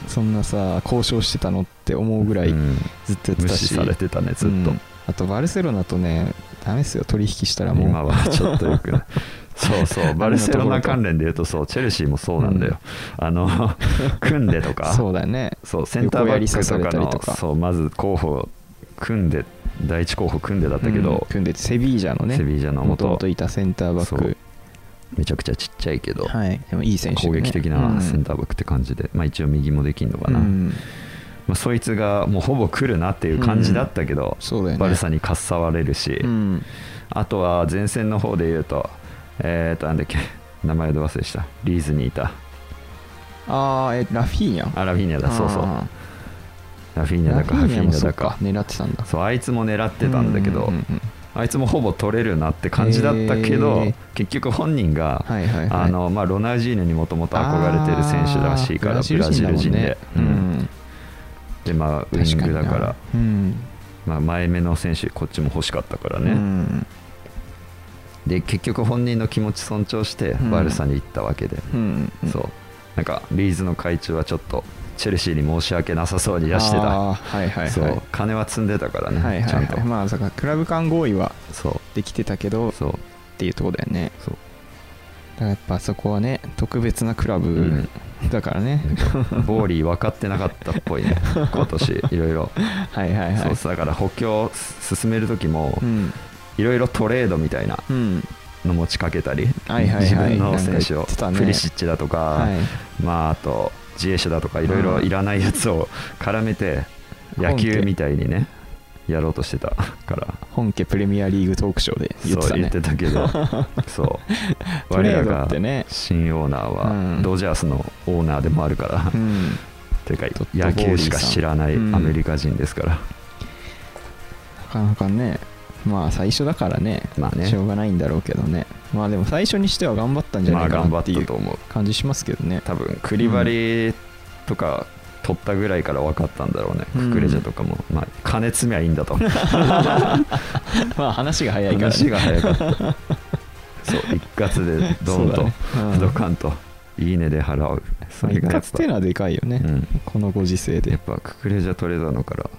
そんなさ交渉してたのって思うぐらいうん。ずっとやって無たし、視されてたねずっと、うん。あとバルセロナとねダメですよ取引したらもう。今はちょっとよくないそうそう バルセロナ関連で言うとそうチェルシーもそうなんだよ、あの 組んでとか。そうだよね。そうセンターバックとかのとか。そうまず候補組んで第一候補組んでだったけうんど、組んでてセビージャのねセビージャのもとも元といたセンターバック。めちゃくちゃちっちゃいけど、はい。でもいい選手でね。攻撃的なセンターバックって感じで、まあ、一応右もできんのかな、うん。まあ、そいつがもうほぼ来るなっていう感じだったけど、そうだよね。バルサにかっさわれるし、うん。あとは前線の方で言うと、えーと、なんだっけ、名前ど忘れした、リーズにいた、ああえラフィーニャ？アラフィーニャだ、そうそう、あラフィーニーャだか、ラフィーニャだか、狙ってたんだ。そうあいつも狙ってたんだけど、うううんあいつもほぼ取れるなって感じだったけど、へー。結局本人が、はいはいはい。あのまあ、ロナウジーニョにもともと憧れてる選手らしいからブラジル人で、ううん。ん、でまあウイングだから。うん。まあ、前目の選手こっちも欲しかったからね、うんで結局本人の気持ち尊重してうん。バルサに行ったわけで、うんそう。なんかリーズの会長はちょっとチェルシーに申し訳なさそうに出してた、はいはいはい。そう。金は積んでたからね、はいはいちゃんと、はいまあだからクラブ間合意はそう。できてたけどっそう。ていうところだよね。そう。だからやっぱそこはね特別なクラブん。だからね、ボーリー分かってなかったっぽいね。今年いろいろ。はいはいはい。そうだから補強進める時もうんいろいろトレードみたいなうん。の持ちかけたり、はいはいはい。自分の選手を、プリシッチだとか、はい。まああとジエシュだとかいろいろいらないやつを絡めてうん野球みたいにねやろうとしてた から。本家プレミアリーグトークショーで言ってたね。そう言ってたけど。そう。我らが新オーナーうん。はドジャースのオーナーでもあるから、うん。てか野球しか知らないアメリカ人ですから、なかなかねまあ最初だからね,、まあね。しょうがないんだろうけどね。まあでも最初にしては頑張ったんじゃないかまあ頑張っなっていう。たと思う感じしますけどね。多分クリバリとか取ったぐらいから分かったんだろうね、うん。ククレジャとかも、まあ、金詰めゃいいんだと。まあ話が早いから、ね、話が早かった。そう一括でドンと、ん。ドカンと。いいねで払う。そまあ一れがやっぱ。括っていうのはでかいよね、うん。このご時世で。やっぱククレジャ取れたのから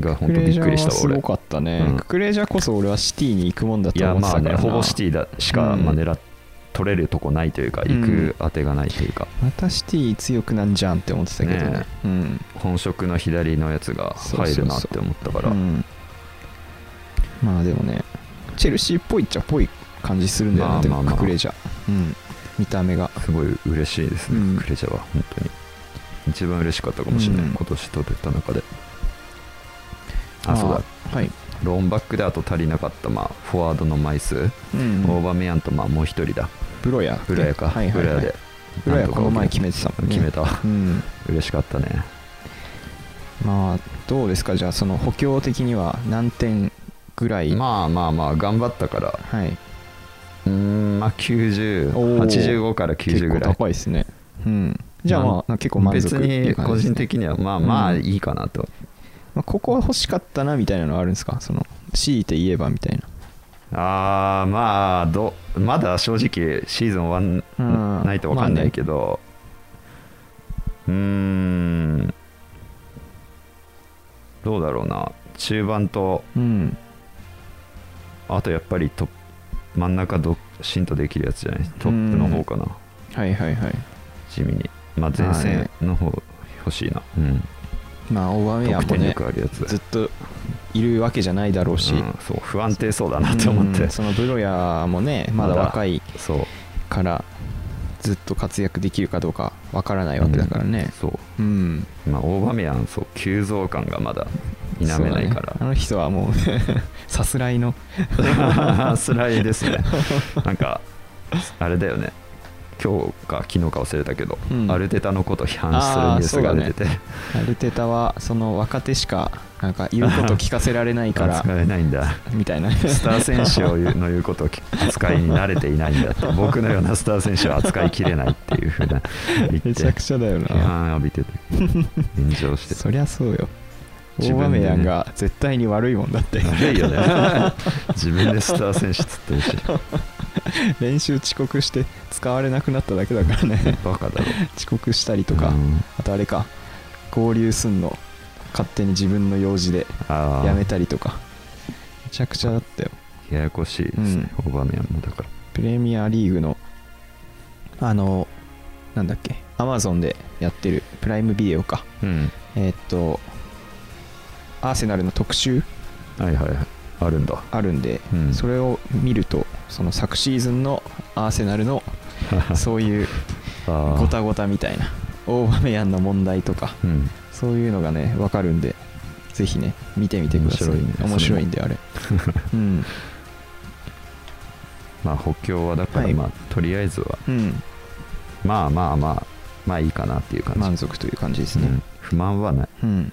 がク本当びっくりしたすごかったね、うん。ククレジャーこそ俺はシティに行くもんだと思ってたからなほぼシティだしか、うん。まあ、狙っ取れるとこないというかうん。行く当てがないというか、またシティ強くなんじゃんって思ってたけどね。ねうん。本職の左のやつが入るなって思ったから。うん。まあでもねチェルシーっぽいっちゃっぽい感じするんだよね、でもまあまあまあ。ククレジャー、うん、見た目が。すごい嬉しいですね、うん。クレジャーは本当に。一番嬉しかったかもしれない、うん。今年取れた中であまそうだ。はい、ローンバックであと足りなかった、まあ、フォワードの枚数、うんオーバーメヤンとまあもう一人だ。ブロヤ。ブラヤか、はいはいはい。ブラヤで。ブロヤこの前決めてた。もんね決めた。うん。嬉しかったね。まあどうですか？じゃあその補強的には何点ぐらい、まあまあまあ頑張ったから。はい、うーんまあおー。9085から90結構ぐらい。高いですね。うん。じゃあまあ結構満足別に個人的にはまあまあうん。いいかなと、まあ、ここは欲しかったなみたいなのはあるんですか？その強いて言えばみたいな。ああまあどまだ正直シーズン終わんうん。ないと分かんないけど、うーん。どうだろうな。中盤とうん。あとやっぱりト真ん中どシンとできるやつじゃない？トップの方かな。はいはいはい。地味に。まあ前線の方欲しいな、うん、まあオーバーメア得点もねずっといるわけじゃないだろうし、うんそう不安定そうだなと思って、うんそのブロヤもねまだ若いそう。からずっと活躍できるかどうかわからないわけだからね。そう。うん、まあオーバーメヤンそう急増感がまだ否めないから。ね。あの人はもう さすらいの。スライですね。なんかあれだよね今日か昨日か忘れたけど、うん。アルテタのこと批判するニュースが出てて、アルテタはその若手しかなんか言うこと聞かせられないから扱えないんだ。みたいな。スター選手をの言うことを扱いに慣れていないんだって 僕のようなスター選手は扱いきれないっていうふうなめちゃくちゃだよ批な。判浴びてて。炎上してそりゃそうよオーバ自分でね。メヤンが絶対に悪いもんだって。悪いよね自分でスター選手つってるし練習遅刻して使われなくなっただけだからね。バカだろ。遅刻したりとか、うん。あとあれか合流すんの勝手に自分の用事であやめたりとか。めちゃくちゃだったよ。あややこしいですね、オーバーメヤンもだから。プレミアリーグのあのなんだっけアマゾンでやってるプライムビデオか。うん。えーっとアーセナルの特集はいはいはい。あるんだ。あるんで、うん。それを見るとその昨シーズンのアーセナルの そういうごたごたみたいなオーバメヤンの問題とかうん。そういうのがね分かるんでぜひね見てみてください。面白いね。面白いんであれ。うん。まあ補強はだからはい。まあ、とりあえずはうん。まあまあまあまあいいかなっていう感じ。満足という感じですね。うん。不満はない。うん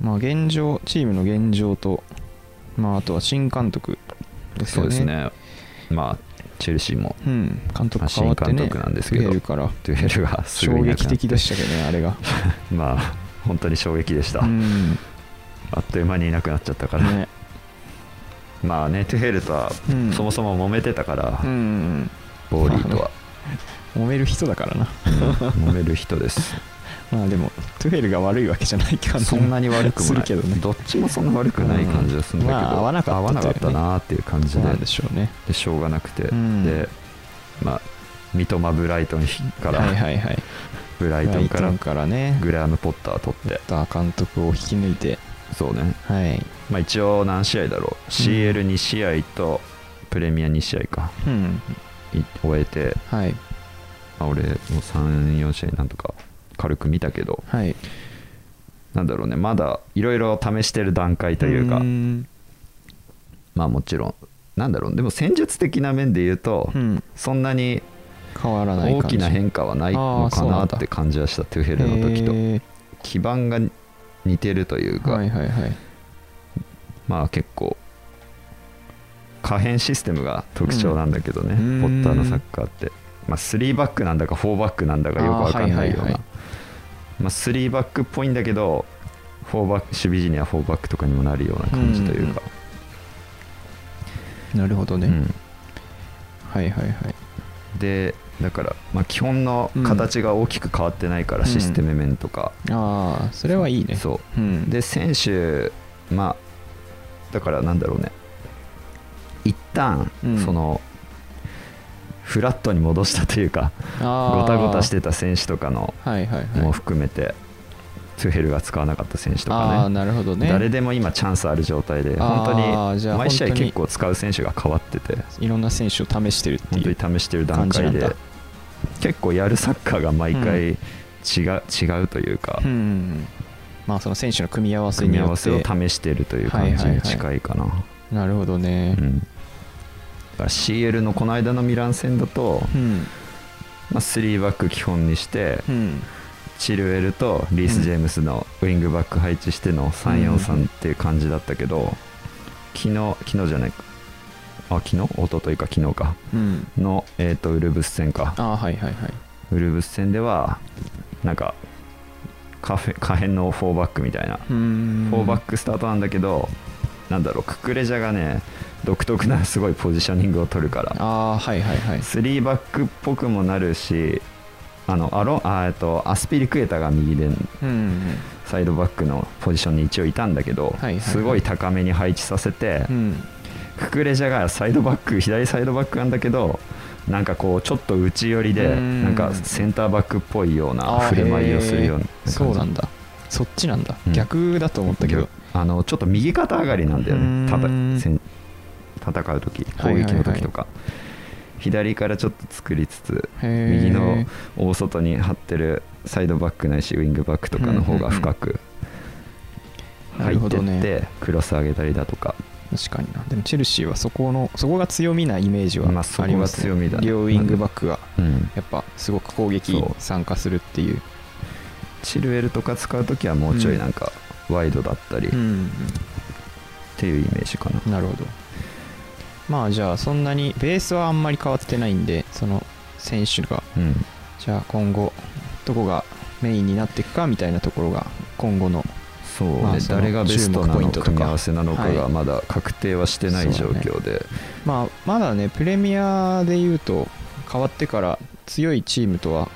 まあ現状チームの現状とまあ、あとは新監督ですそうよね。ですね。まあチェルシーも。うん、監督変わってね、新監督なんですけど。トゥヘルから。トゥヘルが衝撃的でしたけどね、あれが。まあ本当に衝撃でした、うん、あっという間にいなくなっちゃったから、ね、まあねトゥヘルとはうん。そもそも揉めてたから、うん。うんボーリーとは、うん、揉める人だからな。うん。揉める人ですまあでも、トゥヘルが悪いわけじゃない感じ。そんなに悪くもない。するけどね。どっちもそんな悪くない感じがするんだけど、うんまあ合わなかった合わなかったなっていう感じで。なんでしょうね。でしょうがなくて、うん。でまあ三笘ブライトンから、はいはいはい。ブライトンからからね、グラム・ポッター取って。ダー監督を引き抜いて、そうね、はい。まあ、一応何試合だろう。CL2 試合とプレミア2試合か。うん。い終えて、はい。まあ、俺もう34試合なんとか軽く見たけど。はい。なんだろうね。まだいろいろ試してる段階というか。ん。まあもちろん。なんだろう。でも戦術的な面で言うと、うん。そんなに変わらない大きな変化はないのかなって感じはしたトゥヘルの時と。へ基盤が似てるというーか、はいはいはい。まあ結構可変システムが特徴なんだけどね、うん。ポッターのサッカーって、まあ、3バックなんだか4バックなんだかよくわかんないような、あーはいはいはいまあ、3バックっぽいんだけど4バック守備時には4バックとかにもなるような感じというか、なるほどね。うん。はいはいはい。でだから、まあ、基本の形が大きく変わってないから、うん。システム面とか、ああ、それはいいね。。そう。ん、うで選手まあだからなんだろうね。一旦うん。その、フラットに戻したというかごたごたしてた選手とかのはいはいはい。も含めて、トゥヘルが使わなかった選手とかねね。誰でも今チャンスある状態で本当に毎試合結構使う選手が変わってていろんな選手を試してるって本いう。当に試してる段階で結構やるサッカーが毎回違う,、違うというか、うんうんうん。まあその選手の組み合わせ組み合わ。せを試してるという感じに近いかな、なるほどねう。んだから CL のこの間のミラン戦だと、うん。まあ、3バック基本にしてうん。チルエルとリース・ジェームスのウィングバック配置しての343っていう感じだったけど昨日昨日じゃないかあ昨日？一昨日か昨日かうん。の、えー、とウルブス戦かああ、はいはいはい。ウルブス戦ではなんかカフェ可変の4バックみたいな、うーん。4バックスタートなんだけどなんだろうククレジャがね独特なすごいポジショニングを取るからああ、はいはいはい。3バックっぽくもなるしあのアロあえっとアスピリクエタが右でサイドバックのポジションに一応いたんだけど、はいすごい高めに配置させて、うん。ククレジャがサイドバック左サイドバックなんだけどなんかこうちょっと内寄りでうんなんかセンターバックっぽいような振る舞いをするようなそうなんだ。そっちなんだ。うん逆だと思ったけど。あのちょっと右肩上がりなんだよねただうんせん戦う時攻撃の時とか、左からちょっと作りつつ右の大外に張ってるサイドバックないしウィングバックとかの方が深くな入ってっ。てクロス上げたりだとか確かにな。でもチェルシーはそこの、そこが強みなイメージはまありますね。強みだね両ウィングバックがうんやっぱすごく攻撃参加するっていう。チルエルとか使う時はもうちょいなんかワイドだったりっうん。ていうイメージかな、なるほど。まあじゃあそんなにベースはあんまり変わってないんで、その選手が、うん。じゃあ今後どこがメインになっていくかみたいなところが今後のそうね、まあ誰がベストなのントとか。組み合わせなのかがはい。まだ確定はしてない状そうだね。況で、まあまだねプレミアで言うと変わってから強いチームとは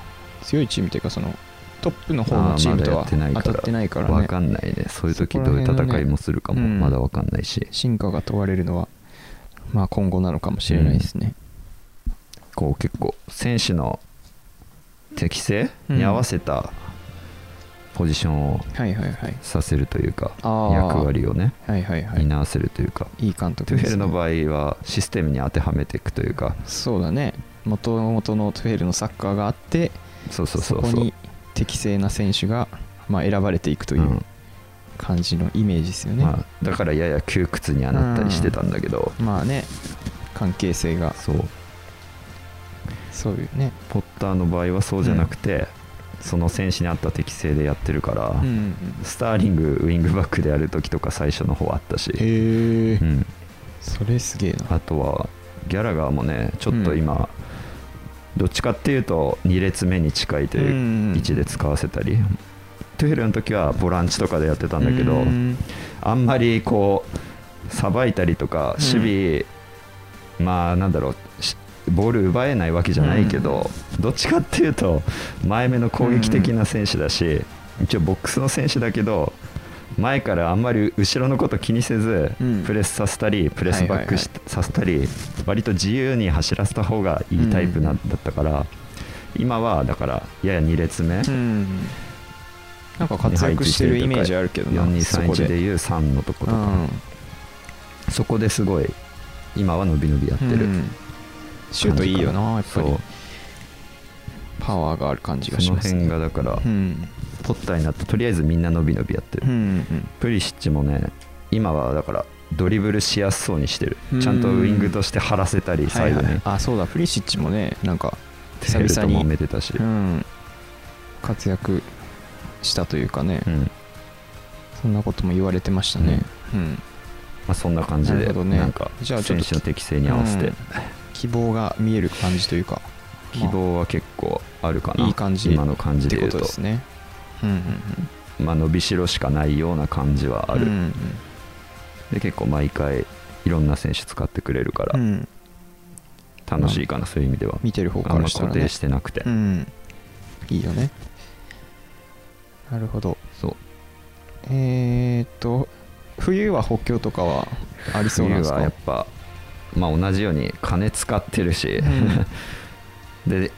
強いチームというかそのトップの方のチームとは当たってないからね。わかんないね。そういう時どういう戦いもするかも。まだわかんないし、進化が問われるのはまあ今後なのかもしれないですね、こう結構選手の適性に合わせたポジションをさせるというか、役割をねはいはいはい。担わせるというか、いい監督トゥヘルの合場合はシステムに当てはめていくというか。そうだね。元々のトゥヘルのサッカーがあってそうそうそうそう。こに適正な選手が、まあ、選ばれていくといううん感じのイメージですよね、まあ、だからやや窮屈にはなったりしてたんだけど、まあね関係性が。そう。そういうね。ポッターの場合はそうじゃなくて、その選手に合った適性でやってるから、うんうんスターリングウィングバックでやる時とか最初の方あったし、へえうん、それすげえな。あとはギャラガーもねちょっと今、どっちかっていうと2列目に近いという位置で使わせたり、トゥヘルの時はボランチとかでやってたんだけど、うん。あんまりこうさばいたりとかうん。守備、まあなんだろうしボール奪えないわけじゃないけど、どっちかっていうと前目の攻撃的な選手だし、一応ボックスの選手だけど前からあんまり後ろのこと気にせず、うん。プレスさせたりプレスバックし、させたり割と自由に走らせた方がいいタイプなん。だったから、今はだからやや2列目、うんなんか活躍してるイメージあるけどなそこ4231でいう3のとことか、うん。そこですごい今は伸び伸びやってる、うん。シュートいいよなやっぱり。パワーがある感じがそのします辺がだから、うん。ポッターになってとりあえずみんな伸び伸びやってる、うんうんプリシッチもね今はだからドリブルしやすそうにしてる。うん。ちゃんとウイングとして張らせたりサイドに、はいはいあそうだ。プリシッチもねなんか久々にめてたし、うん。活躍したというかね。うん。そんなことも言われてましたね。うん。まあ、そんな感じでなね。なんかじゃあちょっと選手の適性に合わせて、うん。希望が見える感じというか。希望は結構あるかな、いい感じ。今の感じで言うと。とですね。うんうんまあ、伸びしろしかないような感じはある、うんうんで結構毎回いろんな選手使ってくれるからうん。楽しいかな、そういう意味では。見てる方からしたらね。固定してなくて、うん。いいよねなるほど。そう。えーっと冬は補強とかはありそうなんですか？冬はやっぱ、まあ、同じように金使ってるし、で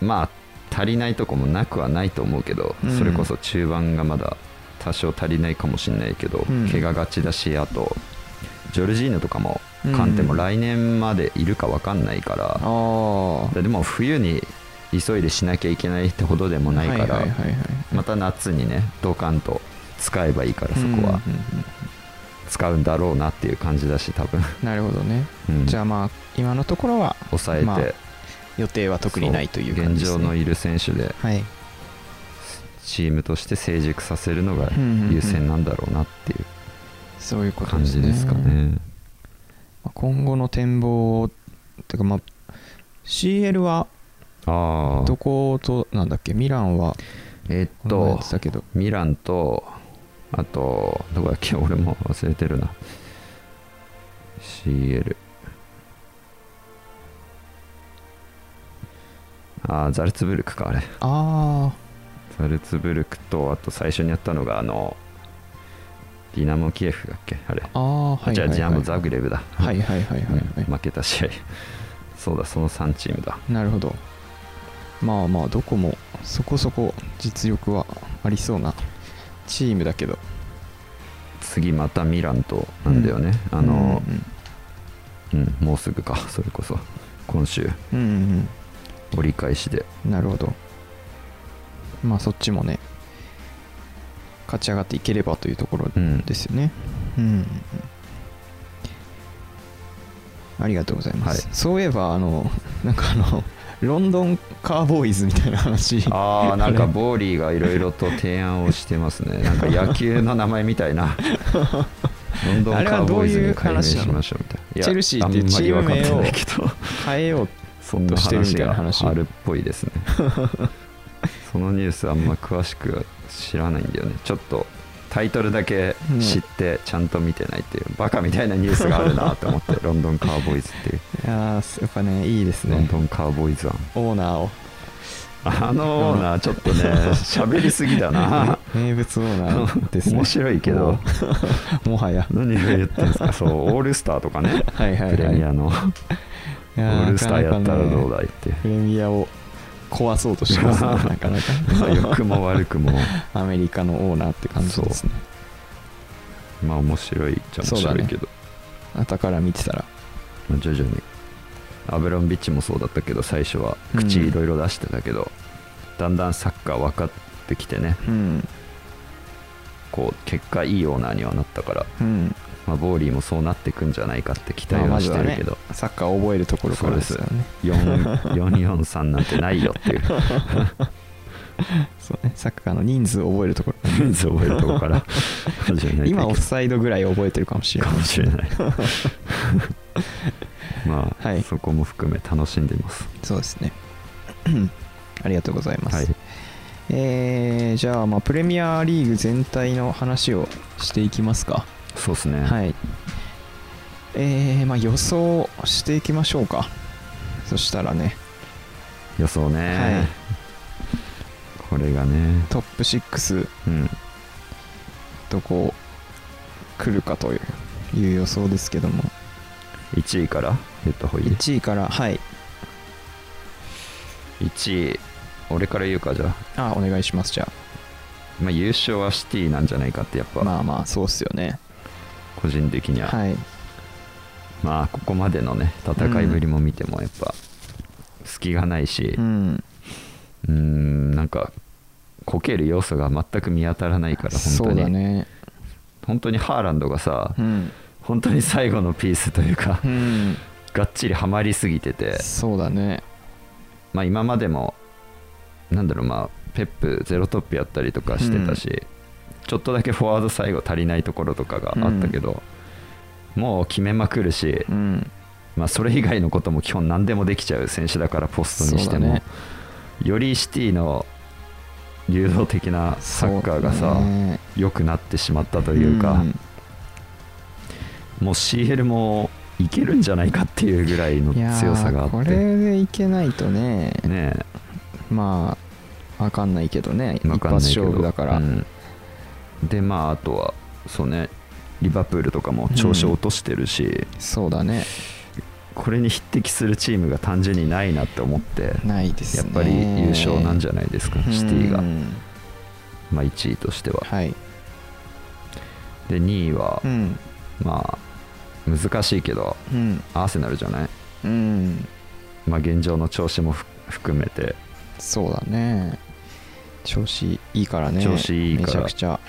まあ足りないとこもなくはないと思うけど、うん。それこそ中盤がまだ多少足りないかもしれないけど、うん。怪我がちだしあとジョルジーノとかもうん。カンテも来年までいるか分かんないから、ああででも冬に急いでしなきゃいけないってほどでもないから、また夏にねドカンと使えばいいからそこは使うんだろうなっていう感じだし多分、なるほどね、うん。じゃあまあ今のところは抑えて、まあ予定は特にないという感じね、現状のいる選手ではい。チームとして成熟させるのが優先なんだろうなっていうそういうこと感じですかね。まあ今後の展望てかまあ CL はああどことなんだっけミランはえっとミランとあとどこだっけ俺も忘れてるな。CL ああザルツブルクかあれ。あザルツブルクとあと最初にやったのがあのディナモキエフだっけあれ。あああはいはいはい。じゃあジャムザグレブだ。はいはいはいはいはい、うん負けた試合。そうだその3チームだ。なるほどまあまあどこもそこそこ実力はありそうなチームだけど。次またミランとなんだよね、あの、うんもうすぐか。それこそ。今週。うんうんうん。折り返しで。うんなるほど。まあそっちもね勝ち上がっていければというところうん。ですよね。うんうんうん。ありがとうございます、はい。そういえばあのなんかあのロンドンカーボーイズみたいな話。ああなんかボーリーがいろいろと提案をしてますね。なんか野球の名前みたいな。ロンドンカーボーイズに改名しましょうみたいな。チェルシーっていうチーム名を変えようそんなしてるみ話がたいな話あるっぽいですね。そのニュースあんま詳しく知らないんだよね。ちょっとタイトルだけ知ってちゃんと見てないっていう、バカみたいなニュースがあるなと思ってロンドンカーボーイズっていう。いやーやっぱねいいですロンねドンカーボーイズ案オーナーを。あのオーナーちょっとね喋りすぎだな。名物オーナーですね。面白いけど。もはや。何を言ってんですか？そうオールスターとかね。はいはいはい。プレミアの。オールスターやったらどうだだいって。プレミアを壊そうとしてますね。なかなまあ良くも悪くも。かアメリカのオーナーって感じですね。まあ面白いじゃ面白いけど、後から見てたら。まあ徐々に。アブラモビッチもそうだったけど最初は口いろいろ出してたけど、だんだんサッカー分かってきてね。うん。こう結果いいオーナーにはなったから、うんまあ、ボーリーもそうなっていくんじゃないかって期待まあはしてるけど、サッカーを覚えるところからですよね。4 443なんてないよっていう。そうねサッカーの人数を覚えるところ人数覚えるとこから。今オフサイドぐらい覚えてるかもしれない。かもしれない。まあ、はい。そこも含め楽しんでいます。そうですね。ありがとうございます、はい。えーじゃあまあプレミアリーグ全体の話をしていきますかそうですね、はい。えーまあ予想していきましょうか。そしたらね。予想ね、はい。これがね。トップ6うん。どこ来るかといういう予想ですけども。1位から？言った方がいい1位からはい。1位俺から言うかじゃあ、あお願いしますじゃまあ、優勝はシティなんじゃないかってやっぱ、あまあまあそうっすよね個人的には、はい。まあここまでのね戦いぶりも見てもやっぱ隙がないし。うん。うーんなんかこける要素が全く見当たらないから本そ当に、ね。本当にハーランドがさ、うん。本当に最後のピースというか、うん。がっちりハマりすぎてて、そうだね。まあ、今までもなんだろうまあペップゼロトップやったりとかしてたし、ちょっとだけフォワード最後足りないところとかがあったけど、もう決めまくるし、うん。まあ、それ以外のことも基本何でもできちゃう選手だからポストにしても、ね。よりシティの流動的なサッカーがさだね。良、くなってしまったというか、ん。もう CL もいけるんじゃないかっていうぐらいの強さがあって。これでいけないとねねまあわかんないけどね。一発勝負だから、うんでまああとはそうねリバプールとかも調子を落としてるし、そうだね。これに匹敵するチームが単純にないなって思ってないですね。やっぱり優勝なんじゃないですかシティが。う、んまあ、1位としては。はい。で2位は、うん。まあ難しいけどうん。アーセナルじゃない、うん。まあ、現状の調子もふ含めて。そうだね。調子いいからね。調子いいから。めちゃくちゃ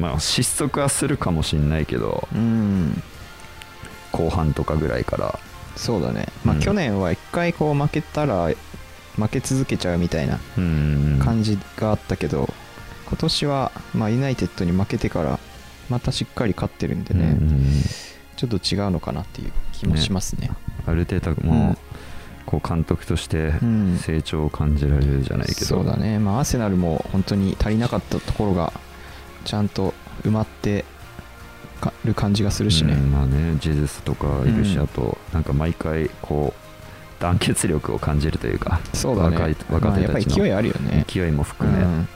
まあ失速はするかもしれないけどうん。後半とかぐらいから。そうだね。まあ、うん去年は一回こう負けたら負け続けちゃうみたいなうん。感じがあったけど、今年は、まあ、ユナイテッドに負けてからまたしっかり勝ってるんでね、うんちょっと違うのかなっていう気もしますね。アルテータうん。もこう監督としてうん。成長を感じられるじゃないけど、そうだね、まあ、アーセナルも本当に足りなかったところがちゃんと埋まってかる感じがするしね、うんまあねジェズスとかいるし、うん。あとなんか毎回こう団結力を感じるというかそうだね。若い若まあ、やっぱ手たちのり勢いあるよね。勢いも含め、うん。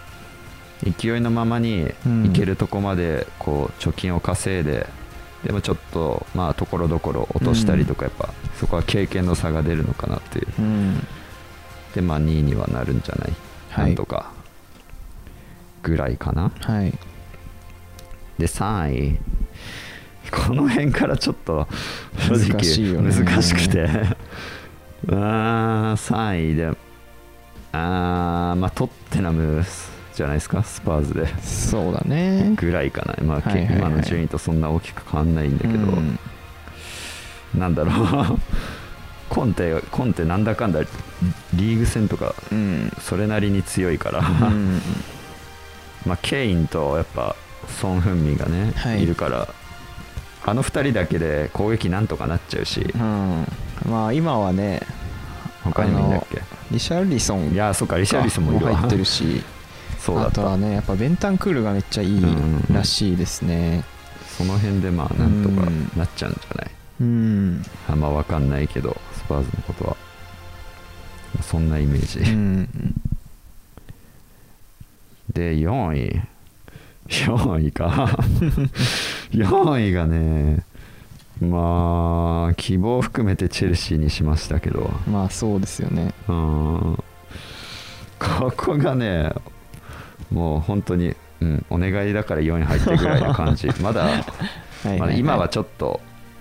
勢いのままにうん。いけるとこまでこう貯金を稼いで、でもちょっとまあところどころ落としたりとかやっぱ、そこは経験の差が出るのかなっていう。うん。でまあ2位にはなるんじゃない、はい。なんとかぐらいかな。はいで3位。この辺からちょっと正直難しいよね。難しくて。うーん3位であーまあトッテナムじゃないですか？スパーズで。そうだね。ぐらいかな、まあ今の順位とそんな大きく変わんないんだけど、うん。なんだろう。コンテコンテなんだかんだリーグ戦とかうん。それなりに強いから、うん。まあケインとやっぱソン・フンミがね、はい。い、るからあの2人だけで攻撃なんとかなっちゃうし。うん。まあ今はね他にもいいんだっけ？リシャルリソン。いやそうかリシャルリソンもいるわ。入ってるし。そうだあとはねやっぱベンタンクールがめっちゃいいらしいですね。その辺でまあなんとかうんなっちゃうんじゃない、うん。あんま分かんないけどスパーズのことは。そんなイメージ、うん。で4位4位か。4位がねまあ希望を含めてチェルシーにしましたけど。まあそうですよね。うん。ここがねもう本当に、うん、お願いだから4位入ってぐらいの感じ。まだ今はちょっと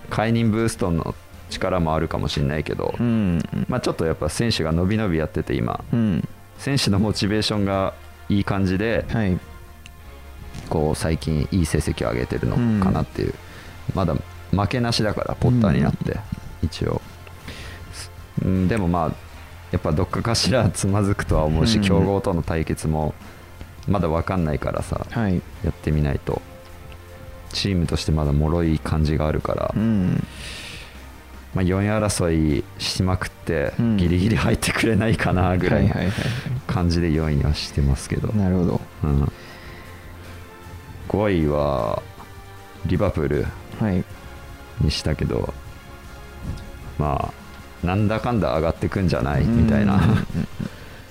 解任ブーストの力もあるかもしれないけど、うん。まあ、ちょっとやっぱ選手が伸び伸びやってて今。うん。選手のモチベーションがいい感じではいこう最近いい成績を上げてるのかなっていう、まだ負けなしだからポッターになって、一応、うん、でもまあやっぱどっかかしら つまずくとは思うし、うん。強豪との対決もまだ分かんないからさはい。やってみないと。チームとしてまだ脆い感じがあるから、うん。まあ、4位争いしまくってうん。ギリギリ入ってくれないかなぐらい感じで4位にはしてますけど、なるほど。うん、5位はリバプールはい。にしたけどまあなんだかんだ上がってくんじゃないみたいな、うんうんうん。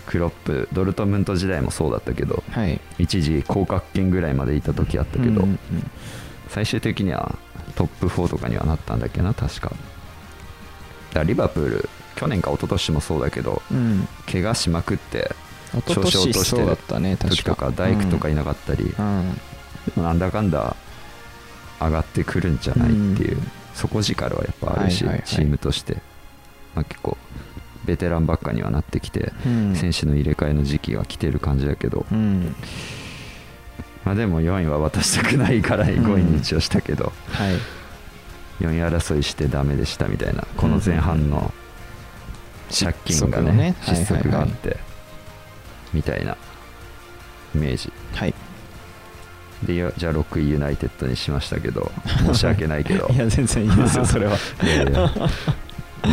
クロップドルトムント時代もそうだったけどはい。一時降格圏ぐらいまでいた時あったけど、うんうんうん。最終的にはトップ4とかにはなったんだっけな確か。だリバプール去年か一昨年もそうだけどうん。怪我しまくって調子を落年としてる時とか大工とかいなかったり、うん。でもなんだかんだ上がってくるんじゃないっていう、うん。底力はやっぱあるし、はいはいはい。チームとして、まあ、結構ベテランばっかにはなってきて、うん。選手の入れ替えの時期が来てる感じだけど、うん。まあ、でも4位は渡したくないから5位に一応したけど、はい。4位争いしてダメでしたみたいなこの前半の借金がね失速があってみたいなイメージ。はいでよじゃあ6位ユナイテッドにしましたけど申し訳ないけど。いや全然いいですよそれは。いやいや。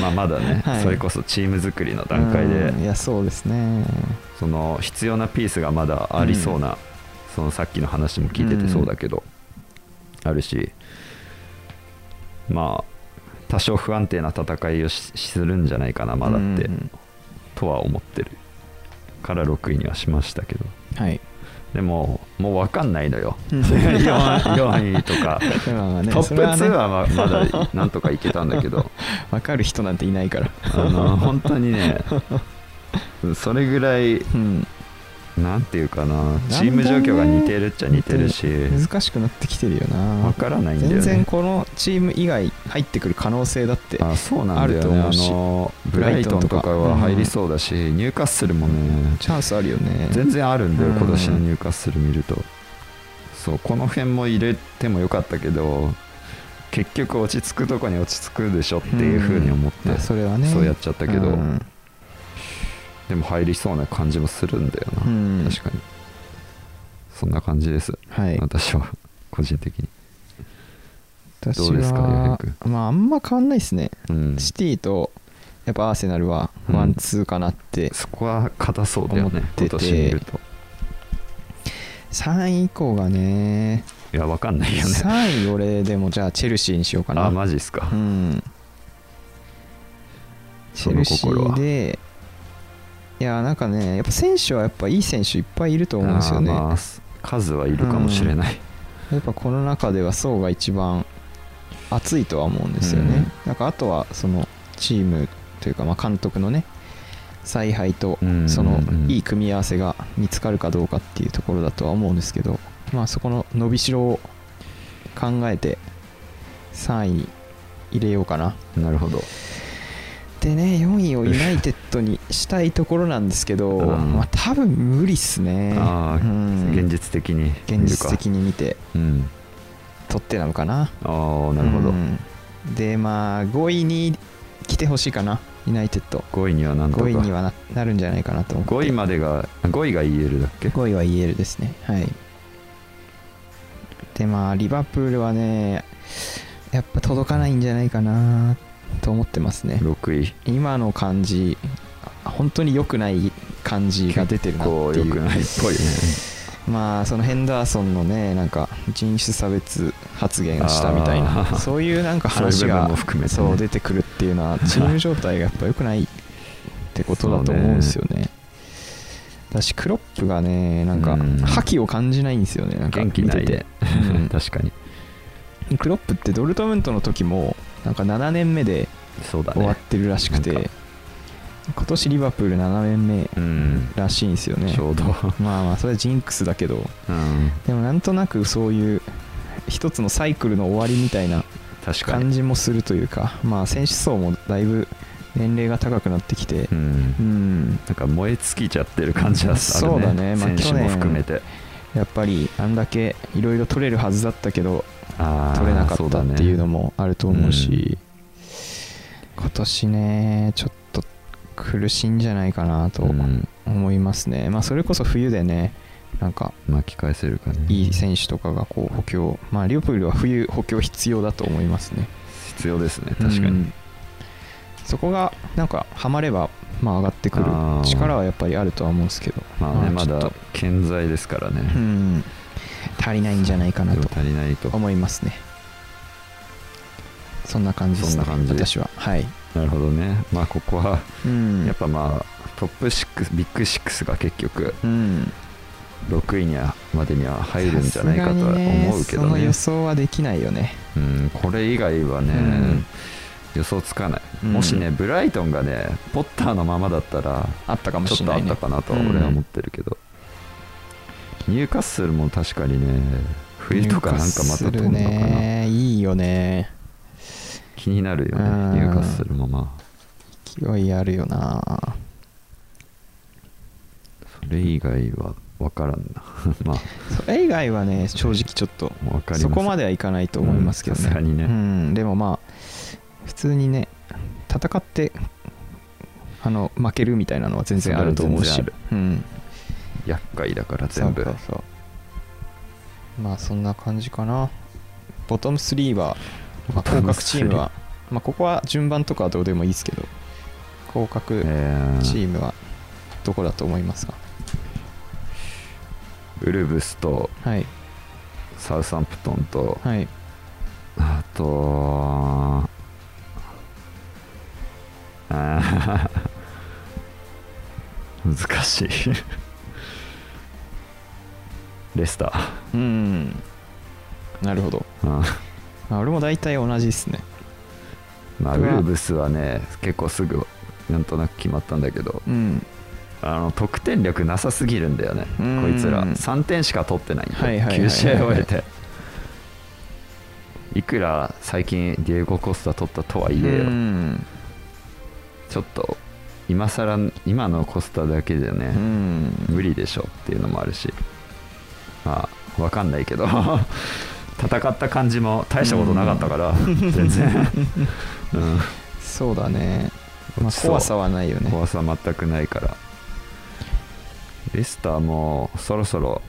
まあまだね、はい。それこそチーム作りの段階で、うんいやそうですね。その必要なピースがまだありそうな、そのさっきの話も聞いててそうだけど、あるしまあ多少不安定な戦いをしするんじゃないかなまだって、うん。とは思ってるから6位にはしましたけど。はいでももう分かんないのよ。うん。4, 4 位とか、ね。トップそれはね。2はままだなんとかいけたんだけど。分かる人なんていないから。あの本当にねそれぐらいうんなんていうかな。チーム状況が似てるっちゃ似てるし。難しくなってきてるよな。分からないんだよね。全然このチーム以外入ってくる可能性だってあそうなんだよあるとね思うし。あのブライトンとかは入りそうだし、ニューカッスルもね。チャンスあるよね。全然あるんだよ、うん。今年のニューカッスル見ると。そうこの辺も入れてもよかったけど結局落ち着くとこに落ち着くでしょっていうふうに思って、まあそれはね。そうやっちゃったけど、うんでも入りそうな感じもするんだよな、うん。確かに。そんな感じです、はい。私は個人的に。私どうですかまああんま変わんないですね。うん。シティとやっぱアーセナルはうん。ワンツーかなって、そこは硬そうだよね今年見ると。3位以降がね。いやわかんないよね。3位俺でもじゃあチェルシーにしようかな。あマジっすか、うん。チェルシーでいやなんかねやっぱ選手はやっぱいい選手いっぱいいると思うんですよね、まあ数はいるかもしれない、やっぱこの中では層が一番熱いとは思うんですよね、うん。なんかあとはそのチームというかまあ監督のね采配とうんそのうん。いい組み合わせが見つかるかどうかっていうところだとは思うんですけどまあそこの伸びしろを考えて3位に入れようかな。なるほどでね4位をユナイテッドにしたいところなんですけど、うん。まあ多分無理っすね。うん。現実的に現実的に見てうん。取ってなのかな。ああなるほど、うん。でまあ5位に来てほしいかなユナイテッド。5位にはなんとか。5位にはななるんじゃないかなと思って。5位までが5位が EL だっけ？5位は EL ですね。はい。でまあリバプールはねやっぱ届かないんじゃないかなと思ってますね。6位。今の感じ本当に良くない感じが出てるなっていう。良くないっぽいね。まあそのヘンダーソンのねなんか人種差別発言をしたみたいあなー。そういうなんか話がそう出てくるっていうのはチーム状態がやっぱ良くないってことだと思うんですよね。だしクロップがねなんかうん。覇気を感じないんですよね。なんか元気ない見てて。確かに。クロップってドルトムントの時もなんか7年目で終わってるらしくて、なんか。今年リバプール7年目うん。らしいんですよね。ちょうど。まあまあそれはジンクスだけど。うん。でもなんとなくそういう一つのサイクルの終わりみたいな感じもするというかまあ選手層もだいぶ年齢が高くなってきてうん。うん。なんか燃え尽きちゃってる感じはあるね。そうだね。まあ去年含めて。やっぱりあんだけいろいろ取れるはずだったけど取れなかったっていうのもあると思うしう今年ねちょっと苦しいんじゃないかなとうん思いますね、まあそれこそ冬でねなんか巻き返せるかね。いい選手とかがこう補強まあリオプールは冬補強必要だと思いますね。必要ですね確かに、うん。そこがなんかハマればまあ上がってくる力はやっぱりあるとは思うんですけど。まあねまだ健在ですからね、うん足りないんじゃないかなと足りないと。思いますね。そんな感じですねそんな感じ。私は。はい、なるほどね。まあここはうん、やっぱまあトップ6ビッグ6が結局うん。6位にはまでには入るんじゃないかとは思うけどね。その予想はできないよね。うん、これ以外はね、うん。予想つかない、うん。もしねブライトンがねポッターのままだったらあったかもちょっとあっしれないねたかなとは俺は思ってるけど、ニューカッスルも確かにね。冬とかなんかまた飛んのかな、いいよね。気になるよね。うん。ニューカッスルもま。あ勢いあるよな。それ以外は分からんな。まあ。それ以外はね正直ちょっとそこまではいかないと思いますけどね,、うんね。うん、でもまあ普通にね戦ってあの負けるみたいなのは全然あると思うし。うん、厄介だから全部。そうそうそう。まあそんな感じかな。ボトム3は、まあ、降格チームは、まあ、ここは順番とかはどうでもいいですけど降格えー。チームはどこだと思いますか、ウルブスとはい。サウサンプトンとはい。あとあー 難しいレスターうん。なるほど、うん。まあ、俺も大体同じですね。まあ、ウルブスはね結構すぐなんとなく決まったんだけどうん。あの得点力なさすぎるんだよね。うん。こいつら。3点しか取ってないんで、はいはいはいはい9試合終えて。いくら最近ディエゴ・コスタ取ったとはいえよ、うん。ちょっと今更今のコスタだけでね、うん。無理でしょっていうのもあるしまあ分かんないけど 戦った感じも大したことなかったから、全然、うん、そうだね、まあ、怖さはないよね。怖さ全くないから。レスターもそろそろ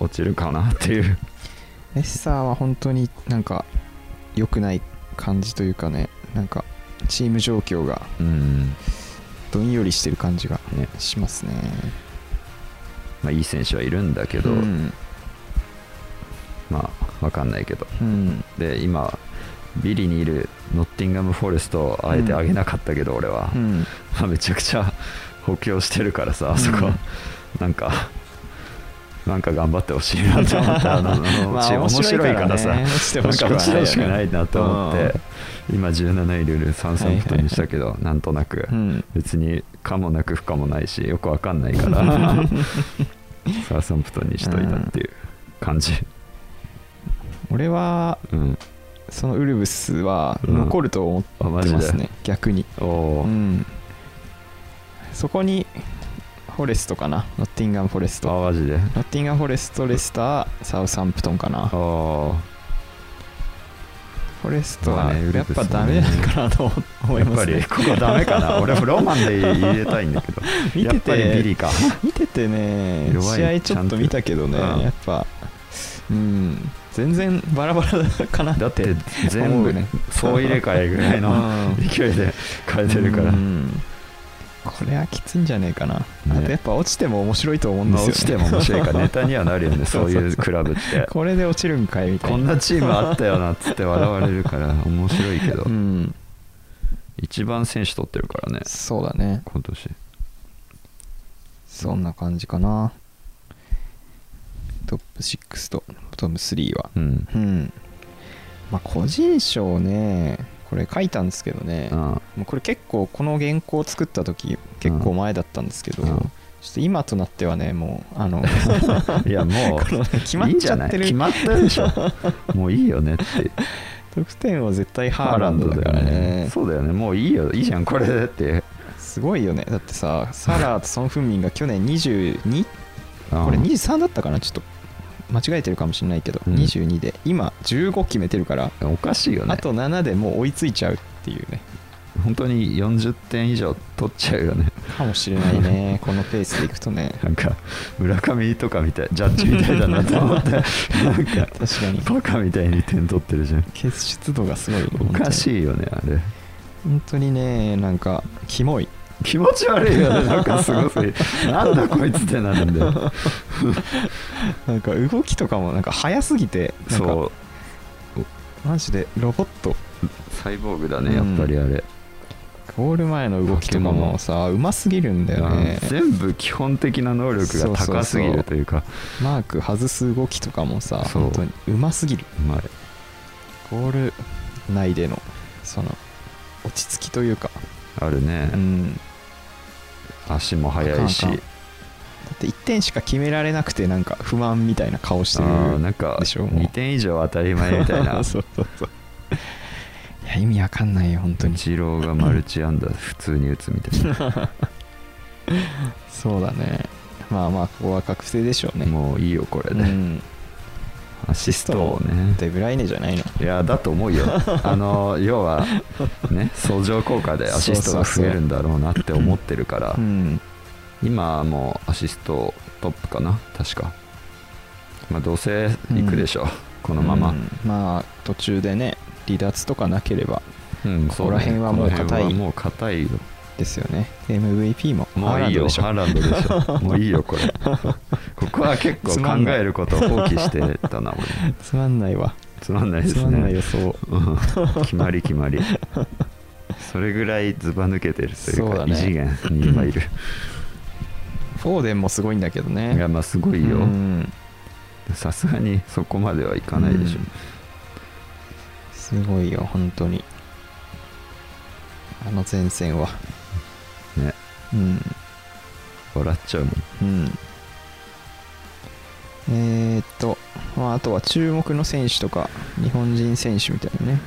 落ちるかなっていう。レッサーは本当になんか良くない感じというかねなんかチーム状況がうん。どんよりしてる感じがね。しますねまあ、いい選手はいるんだけど、うん。まあ分かんないけど。うん。で今ビリにいるノッティンガム・フォレストをあえてあげなかったけど、俺は、うん。まあ、めちゃくちゃ補強してるからさあそこ、うん。なんかなんか頑張ってほしいなと思って あのまあ面白いからさね落ちてなんかほしくはないないなと思って、うん。今17位ルール3サンプトンにしたけど、なんとなく、うん。別に可もなく不可もないしよくわかんないからサーサンプトンにしといたっていう感じ、俺はうん、そのウルブスはうん残ると思ってますね、逆に。おおー、うん。そこにフォレストかな？ノッティンガム・フォレストあマジで？ノッティンガム・フォレストレスターサウサンプトンかな？あー。フォレストはまあねやっぱダメなのかなと思いやっぱますねりここダメかな？俺もロマンで入れたいんだけど。見ててビリか。見ててね試合ちょっと見たけどねチャンピオンやっぱ。うん。全然バラバラかなだって全部ね。総入れ替えぐらいのうん。勢いで変えてるから、うんこれはきついんじゃねえかな、あとやっぱ落ちても面白いと思うんでまあすよ、ね。落ちても面白いからネタにはなるよね そういうクラブって。これで落ちるんかいみたいな。こんなチームあったよなっつって笑われるから 面白いけど、うん。一番選手取ってるからね。そうだね。今年。そんな感じかな。トップ6とボトム3は。うん。うん。まあ個人賞ねこれ書いたんですけどね、うん。もうこれ結構この原稿を作った時結構前だったんですけど、うん。ちょっと今となってはねもうあの いやもう 決まっちゃってる。決まったでしょ。もういいよねって。得点は絶対ハーランドだからね。そうだよね。もういいよいいじゃんこれでって。すごいよね。だってさサラーとソン・フンミンが去年 22? うん。これ23だったかな？ちょっと間違えてるかもしれないけど、うん。22で。今15決めてるから、おかしいよね。あと7でもう追いついちゃうっていうね。本当に40点以上取っちゃうよね。かもしれないね。このペースでいくとね。なんか村上とかみたいジャッジみたいだなと思って。なんか確かにバカみたいに点取ってるじゃん。結出度がすごいおかいしいよねあれ。本当にねなんかキモい気持ち悪いよね。なんかすごすぎなんだこいつってなるんだよ なんか動きとかもなんか速すぎてそう。マジでロボット。サイボーグだねやっぱりあれ、ゴール前の動きとかもさうますぎるんだよね。うん全部基本的な能力が高すぎるというか。マーク外す動きとかもさ本当にうますぎる。ゴール内でのその落ち着きというか。あるね、うん足も速いし。だって1点しか決められなくてなんか不満みたいな顔してあるーなんかでしょもう。2点以上当たり前みたいな。そうそうそう。いや意味わかんないよ本当に。一郎がマルチアンダー普通に打つみたいな。そうだね。まあまあここは確定でしょうね。もういいよこれで、うんアシストをね。デブライネじゃないの？いやだと思うよ。あの要はね相乗効果でアシストが増えるんだろうなって思ってるから。うん。今はもうアシストトップかな？確か。まあどうせ行くでしょう、このまま、うん。まあ途中でね離脱とかなければ。うんここら辺はもう硬い。この辺はもう硬いよですよね。MVP ももういいよハーランドでしょ。もういいよこれ。ここは結構考えることを放棄してたな俺。つまんないわ。つまんないですね。つまんない予想。うん。決まり決まり。それぐらいずば抜けてるというかそうだね。異次元に今いる。フォーデンもすごいんだけどね。いやまあすごいよ。うん。さすがにそこまではいかないでしょ。うん。すごいよ本当に。あの前線は。ねうん。笑っちゃうもん。うん。えー、っと、まあ、あとは注目の選手とか日本人選手みたいなね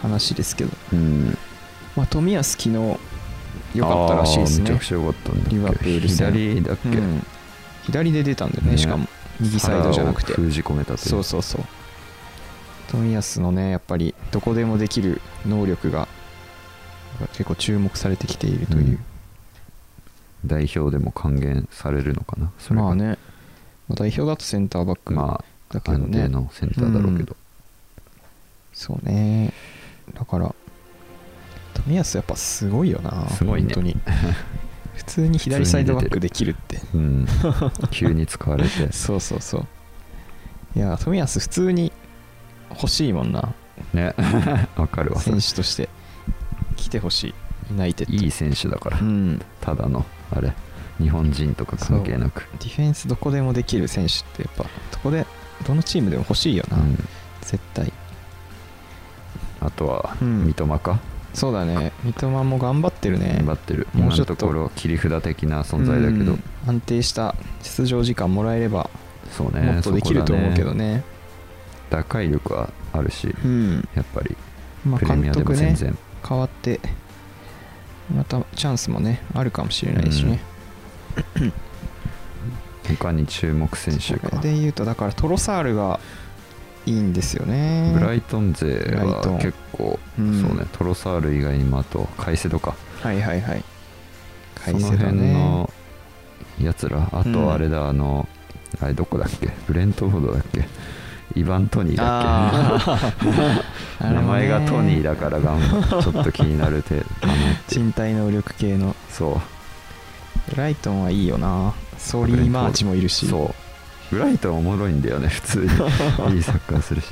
話ですけど、うん。まあ、冨安昨日良かったらしいですね。めちゃくちゃ良かったんだリバプール戦。左だっけ、うん。左で出たんだよねね。しかも右サイドじゃなくて。封じ込めたという。そうそうそう。冨安のねやっぱりどこでもできる能力が結構注目されてきているという、代表でも還元されるのかな？それがまあね。まあ代表だとセンターバックまあ安定のセンターだろうけど、そうね。だから冨安やっぱすごいよな。すごいね。本当に。普通に左サイドバックできるって。うん、急に使われて。そうそうそう。いや冨安普通に欲しいもんな。ね。わかるわ。選手として来てほしい。ユナイテッドいい選手だから、うん。ただのあれ日本人とか関係なく。ディフェンスどこでもできる選手ってやっぱどこでどのチームでも欲しいよな、うん。絶対。あとはうん。三笘か、そうだね。三笘も頑張ってるね。頑張ってる。もうちょっと。ころ切り札的な存在だけど、うん。安定した出場時間もらえればそうね。もっとできると思うけどね。ね。打開力はあるしうん。やっぱりまあ監督ね全然、変わってまたチャンスもねあるかもしれないしね、他に注目選手こかれで言うとだからトロサールがいいんですよね。ブライトン勢は結構、うんそうねトロサール以外にもあとカイセドか。はいはいはい。その辺のやつらあうんとあれだ、あのあれどこだっけ？ブレントフォードだっけ？イヴァン・トニー。だっあけー名前がトニーだだからがんちょっと気になるてかなって。身体能力系のそう。ブライトンはいいよなソリー・マーチもいるし。そう。ブライトンおもろいんだよね普通に。いいサッカーするし、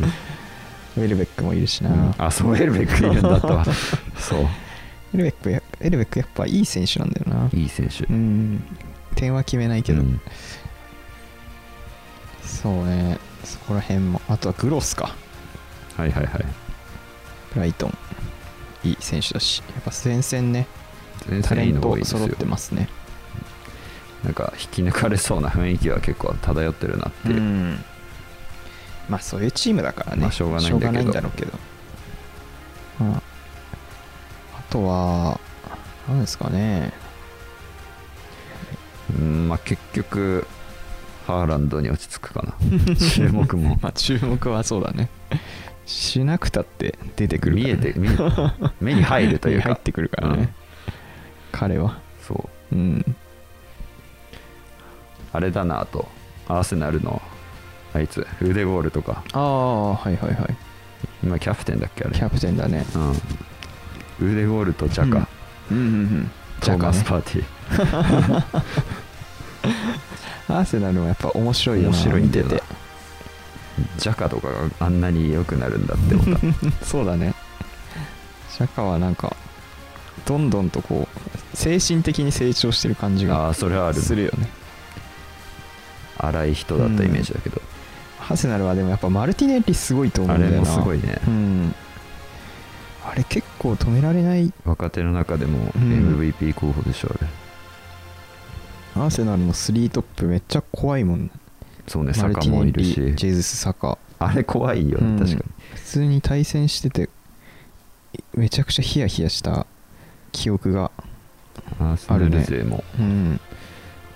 ウェルベックもいるしな、うん。あそうウェルベックいるんだったわそう。ウェルベックやウェルベックやっぱいい選手なんだよな。いい選手。うん。点は決めないけど、うん。そうねそこら辺も。あとはグロスか。はいはいはい。ブライトン。いい選手だし。やっぱ前線ね。タレン全然いいの多ト揃っいですよ。てますね。なんか引き抜かれそうな雰囲気は結構漂ってるなって。いう、ん。まあそういうチームだからね、まあしょうがないんだけど。しょうがないんだろうけど、まあ、あとは何ですかね。うんまあ結局ハーランドに落ち着くかな。注目も。まあ注目はそうだね。しなくたって出てくるから、ね、見えて目に入るというか。入ってくるからね、うん。彼は。そう。うん。あれだなあと。アーセナルのあいつ腕ボールとか。ああはいはいはい。今キャプテンだっけあれ。キャプテンだね。うん。腕ボールとジャカ、うん。うんうんトーマスジャカパーティー、ね アーセナルもやっぱ面白いよな。面白いんだよな。見てジャカとかがあんなに良くなるんだって思った。て そうだね。ジャカはなんかどんどんとこう精神的に成長してる感じあがあそれはあるするよね。荒い人だったイメージだけど、アーセナルはでもやっぱマルティネッリすごいと思あれうんだよな。もすごいね。うん。あれ結構止められない。若手の中でもうん。MVP 候補でしょあれアーセナルの3トップめっちゃ怖いもんそうねマル坂ティネッリもいるしジェズス・サカ。あれ怖いよね、うん。確かに。普通に対戦しててめちゃくちゃヒヤヒヤした記憶がアーセナル勢も。うん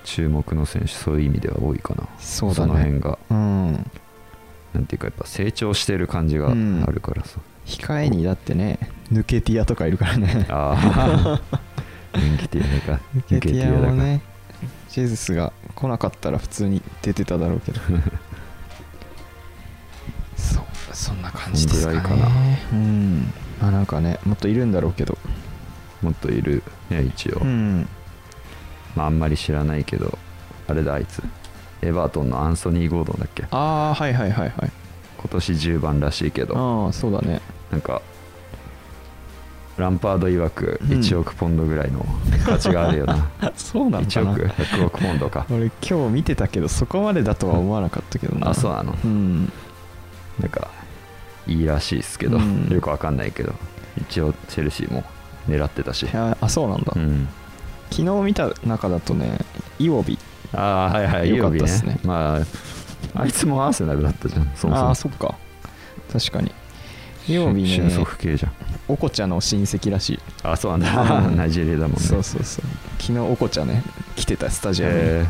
注目の選手そういう意味では多いかな。そうだね。の辺が。うん。なんていうかやっぱ成長してる感じがあるからさ、控えにだってねヌケティアとかいるからね。ああティアねかヌケティアもジェズスが来なかったら普通に出てただろうけど。そうそんな感じですかね。かな。うん。まあなんかねもっといるんだろうけど。もっといる。ね一応、うん。まあ、あんまり知らないけど。あれだあいつ。エバートンのアンソニー・ゴードンだっけ？ああはいはいはいはい。今年10番らしいけど。ああそうだね。なんかランパード曰くうん。1億ポンドぐらいの価値があるよな、そうなのか1な億100億ポンドか。俺今日見てたけどそこまでだとは思わなかったけどな。あそうなの。うん。なんかいいらしいですけど、うん。よくわかんないけど一応チェルシーも狙ってたし、あそうなんだ、うん、昨日見た中だとねイオビ。ああはいはいよかったっすね。曜日まああいつもアーセナルだったじゃんそもそも。ああそっか。確かにイオビ俊ね足系じゃん。おこちゃの親戚らしい。あそうなんだ、うん。ナイジェリアだもんね。そうそうそう。昨日おこちゃね来てたスタジアムに、え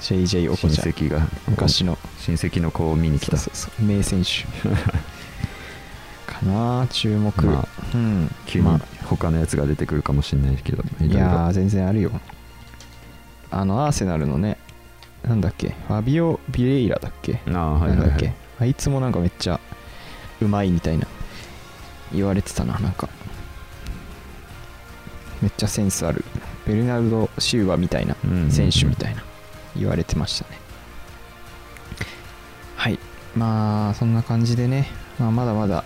JJ おこちゃ戚が昔の。親戚の子を見に来た。そうそうそう。名選手。かな注目、まあうん。急にま他のやつが出てくるかもしれないけどあ、いや全然あるよ。あのアーセナルのねなんだっけファビオ・ビレイラだっけ？あいはい、はい、なんだっけ？あいつもなんかめっちゃうまいみたいな言われてたななんか。めっちゃセンスある。ベルナルド・シューバみたいなうん選手みたいな言われてましたね。はい。まあそんな感じでね、まあ、まだまだ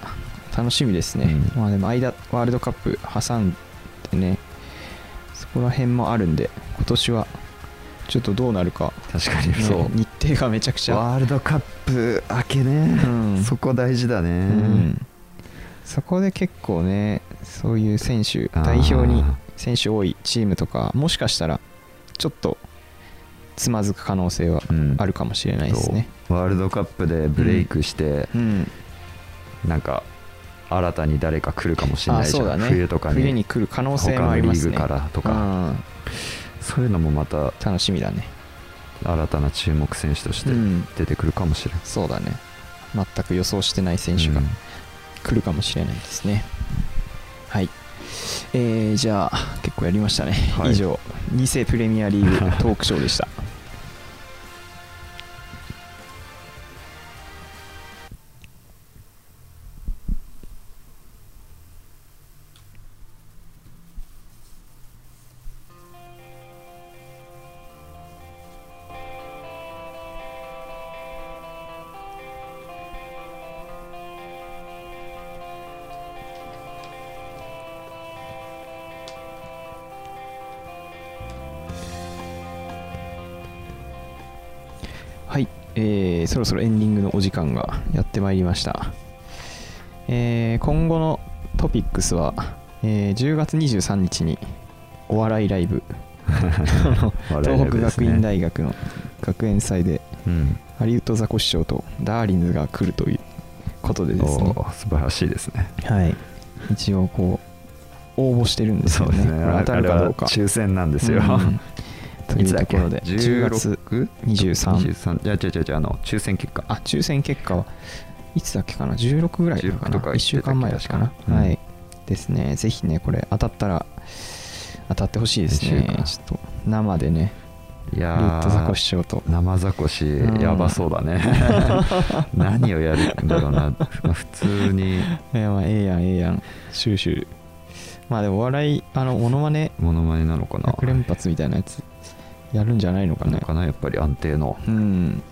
楽しみですね、うん。まあでも間ワールドカップ挟んでねそこら辺もあるんで今年はちょっとどうなるか、確かにねそう。日程がめちゃくちゃ。ワールドカップ明けね、うん。そこ大事だね、うんそこで結構ねそういう選手代表に選手多いチームとかもしかしたらちょっとつまずく可能性はうん。あるかもしれないですね。そう。ワールドカップでブレイクして、うん、なんか新たに誰か来るかもしれないじゃん、ね。冬とかに。冬に来る可能性もありますね。リーグからとか、うん。そういうのもまた楽しみだね。新たな注目選手としてうん。出てくるかもしれない、そうだね。全く予想してない選手が。うん来るかもしれないですね、はい。えー、じゃあ結構やりましたね、はい。以上。2世プレミアリーグトークショーでしたそろそろエンディングのお時間がやってまいりました、えー今後のトピックスは、えー10月23日にお笑いライブ。東北学院大学の学園祭でうん。ハリウッドザコシショウとダーリンズが来るということでですね。素晴らしいですね。はい。一応こう応募してるんですよね。これ当たるかどうか。抽選なんですよ、うんというところで10 16月23 23じゃあ違う違う違うあの抽選結果。あ抽選結果はいつだっけかな？16ぐらいだか16なとか1週間前だったかな、言ってた気がしたはい。ですね。ぜひねこれ当たったら当たってほしいですね。ちょっと生でねリいやュットザコーシショウと。生ザコシうん。やばそうだね。何をやるんだろうな。まあ普通に。いやまあええやんええやん。シューシューまあでもお笑いあのモノマネモノマネなのかな。100連発みたいなやつやるんじゃないのかね。かなやっぱり安定の。うん。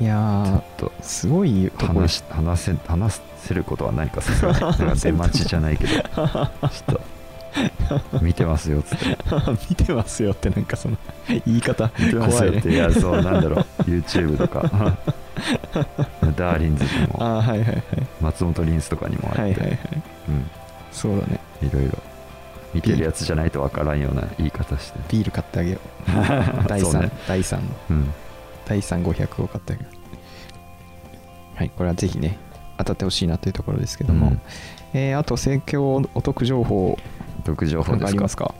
いやちょーっと。すごい話し話せ話せることは何かさすがに。なんか出待ちじゃないけど。ちょっと。見てますよっつって。見てますよってなんかその言い方見てます怖いねよっていやそうなんだろう。YouTube とか。ダーリンズにも。ああはいはいはい。松本リンスとかにもあって、はいはいはい。そうだね。うん、いろいろ見てるやつじゃないとわからんような言い方して。ビール買ってあげよう。第3、そうね。第3のうん。第3500を買ってあげようはいこれはぜひね当たってほしいなというところですけども、うん。えーあと盛況お得情報毒情報ですか？ありますか？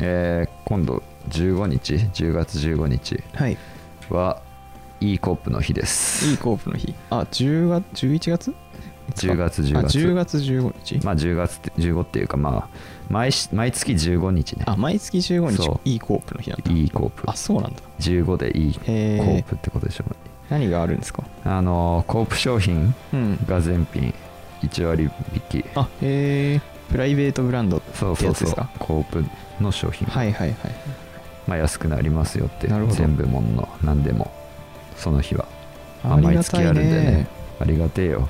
えー今度15日10月15日はい。はいいコープの日です。いいコープの日。あ10月11月？10月10あ月10月15日、まあ10月って15っていうかまあ毎し毎月15日ね。あ毎月15日そう。いいコープの日なんだ。いいコープ。あそうなんだ。15でいいコへーープってことでしょうね。何があるんですか？あのーコープ商品うん。が全品1割引き。あへえプライベートブランドそうそうそうってやつですか？コープの商品。はいはいはい。まあ安くなりますよって。なるほど。全部もんの何でも。その日は。ありがたい毎月あるんでねねありがてえよ。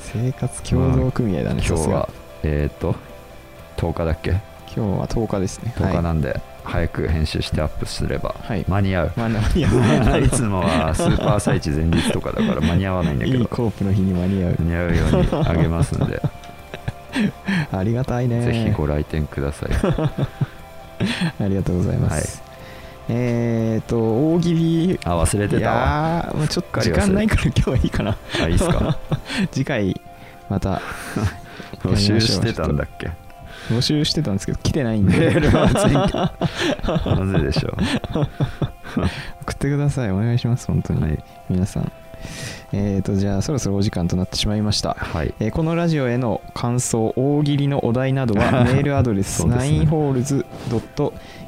生活協同組合だね今日はえっ、と10日だっけ？今日は10日ですね。10日はなんで、早く編集してアップすれば。はい。間に合う、い、まあ、いや いつもはスーパー朝市前日とかだから間に合わないんだけど。いいコープの日に間に合う。間に合うようにあげますんで、ありがたいね。ぜひご来店ください。ありがとうございます、えっ、ー、と大喜利。あ忘れていたわ。やーもうちょっと時間ないから今日はいいかな。あいいっすか？次回また。募集してたんだっけ？募集してたんですけど来てないんで。メールは全然なぜでしょ。送ってください。お願いします本当に、うはい、皆さん。えーとじゃあそろそろお時間となってしまいました。はい、えーこのラジオへの感想大喜利のお題などはメールアドレス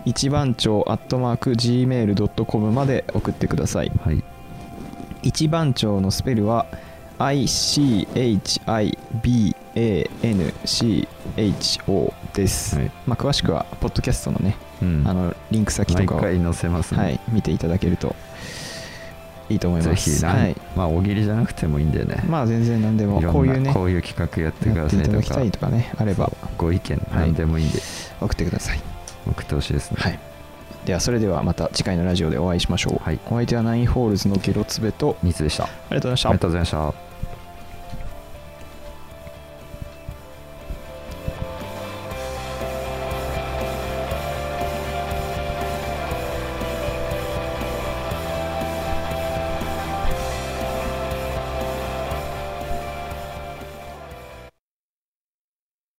そうですね 9holes. 一番町 gmail.com まで送ってください。はい、一番町のスペルは ICHIBANCHO です、はい。まあ、詳しくはポッドキャストのね、うん。あのリンク先とかを、毎回載せますね、はい、見ていただけるといいと思いぜますはい、まあ大喜利じゃなくてもいいんでね、まあ全然何でもこういうねこういう企画やってくださいとか。いとかねあれば。ご意見何でもいいんで、送ってください送ってほしいですね。はい。ではそれではまた次回のラジオでお会いしましょう、はい。お相手はナインホールズのゲロツベとニツでした。あありがとうございました。りがとうございました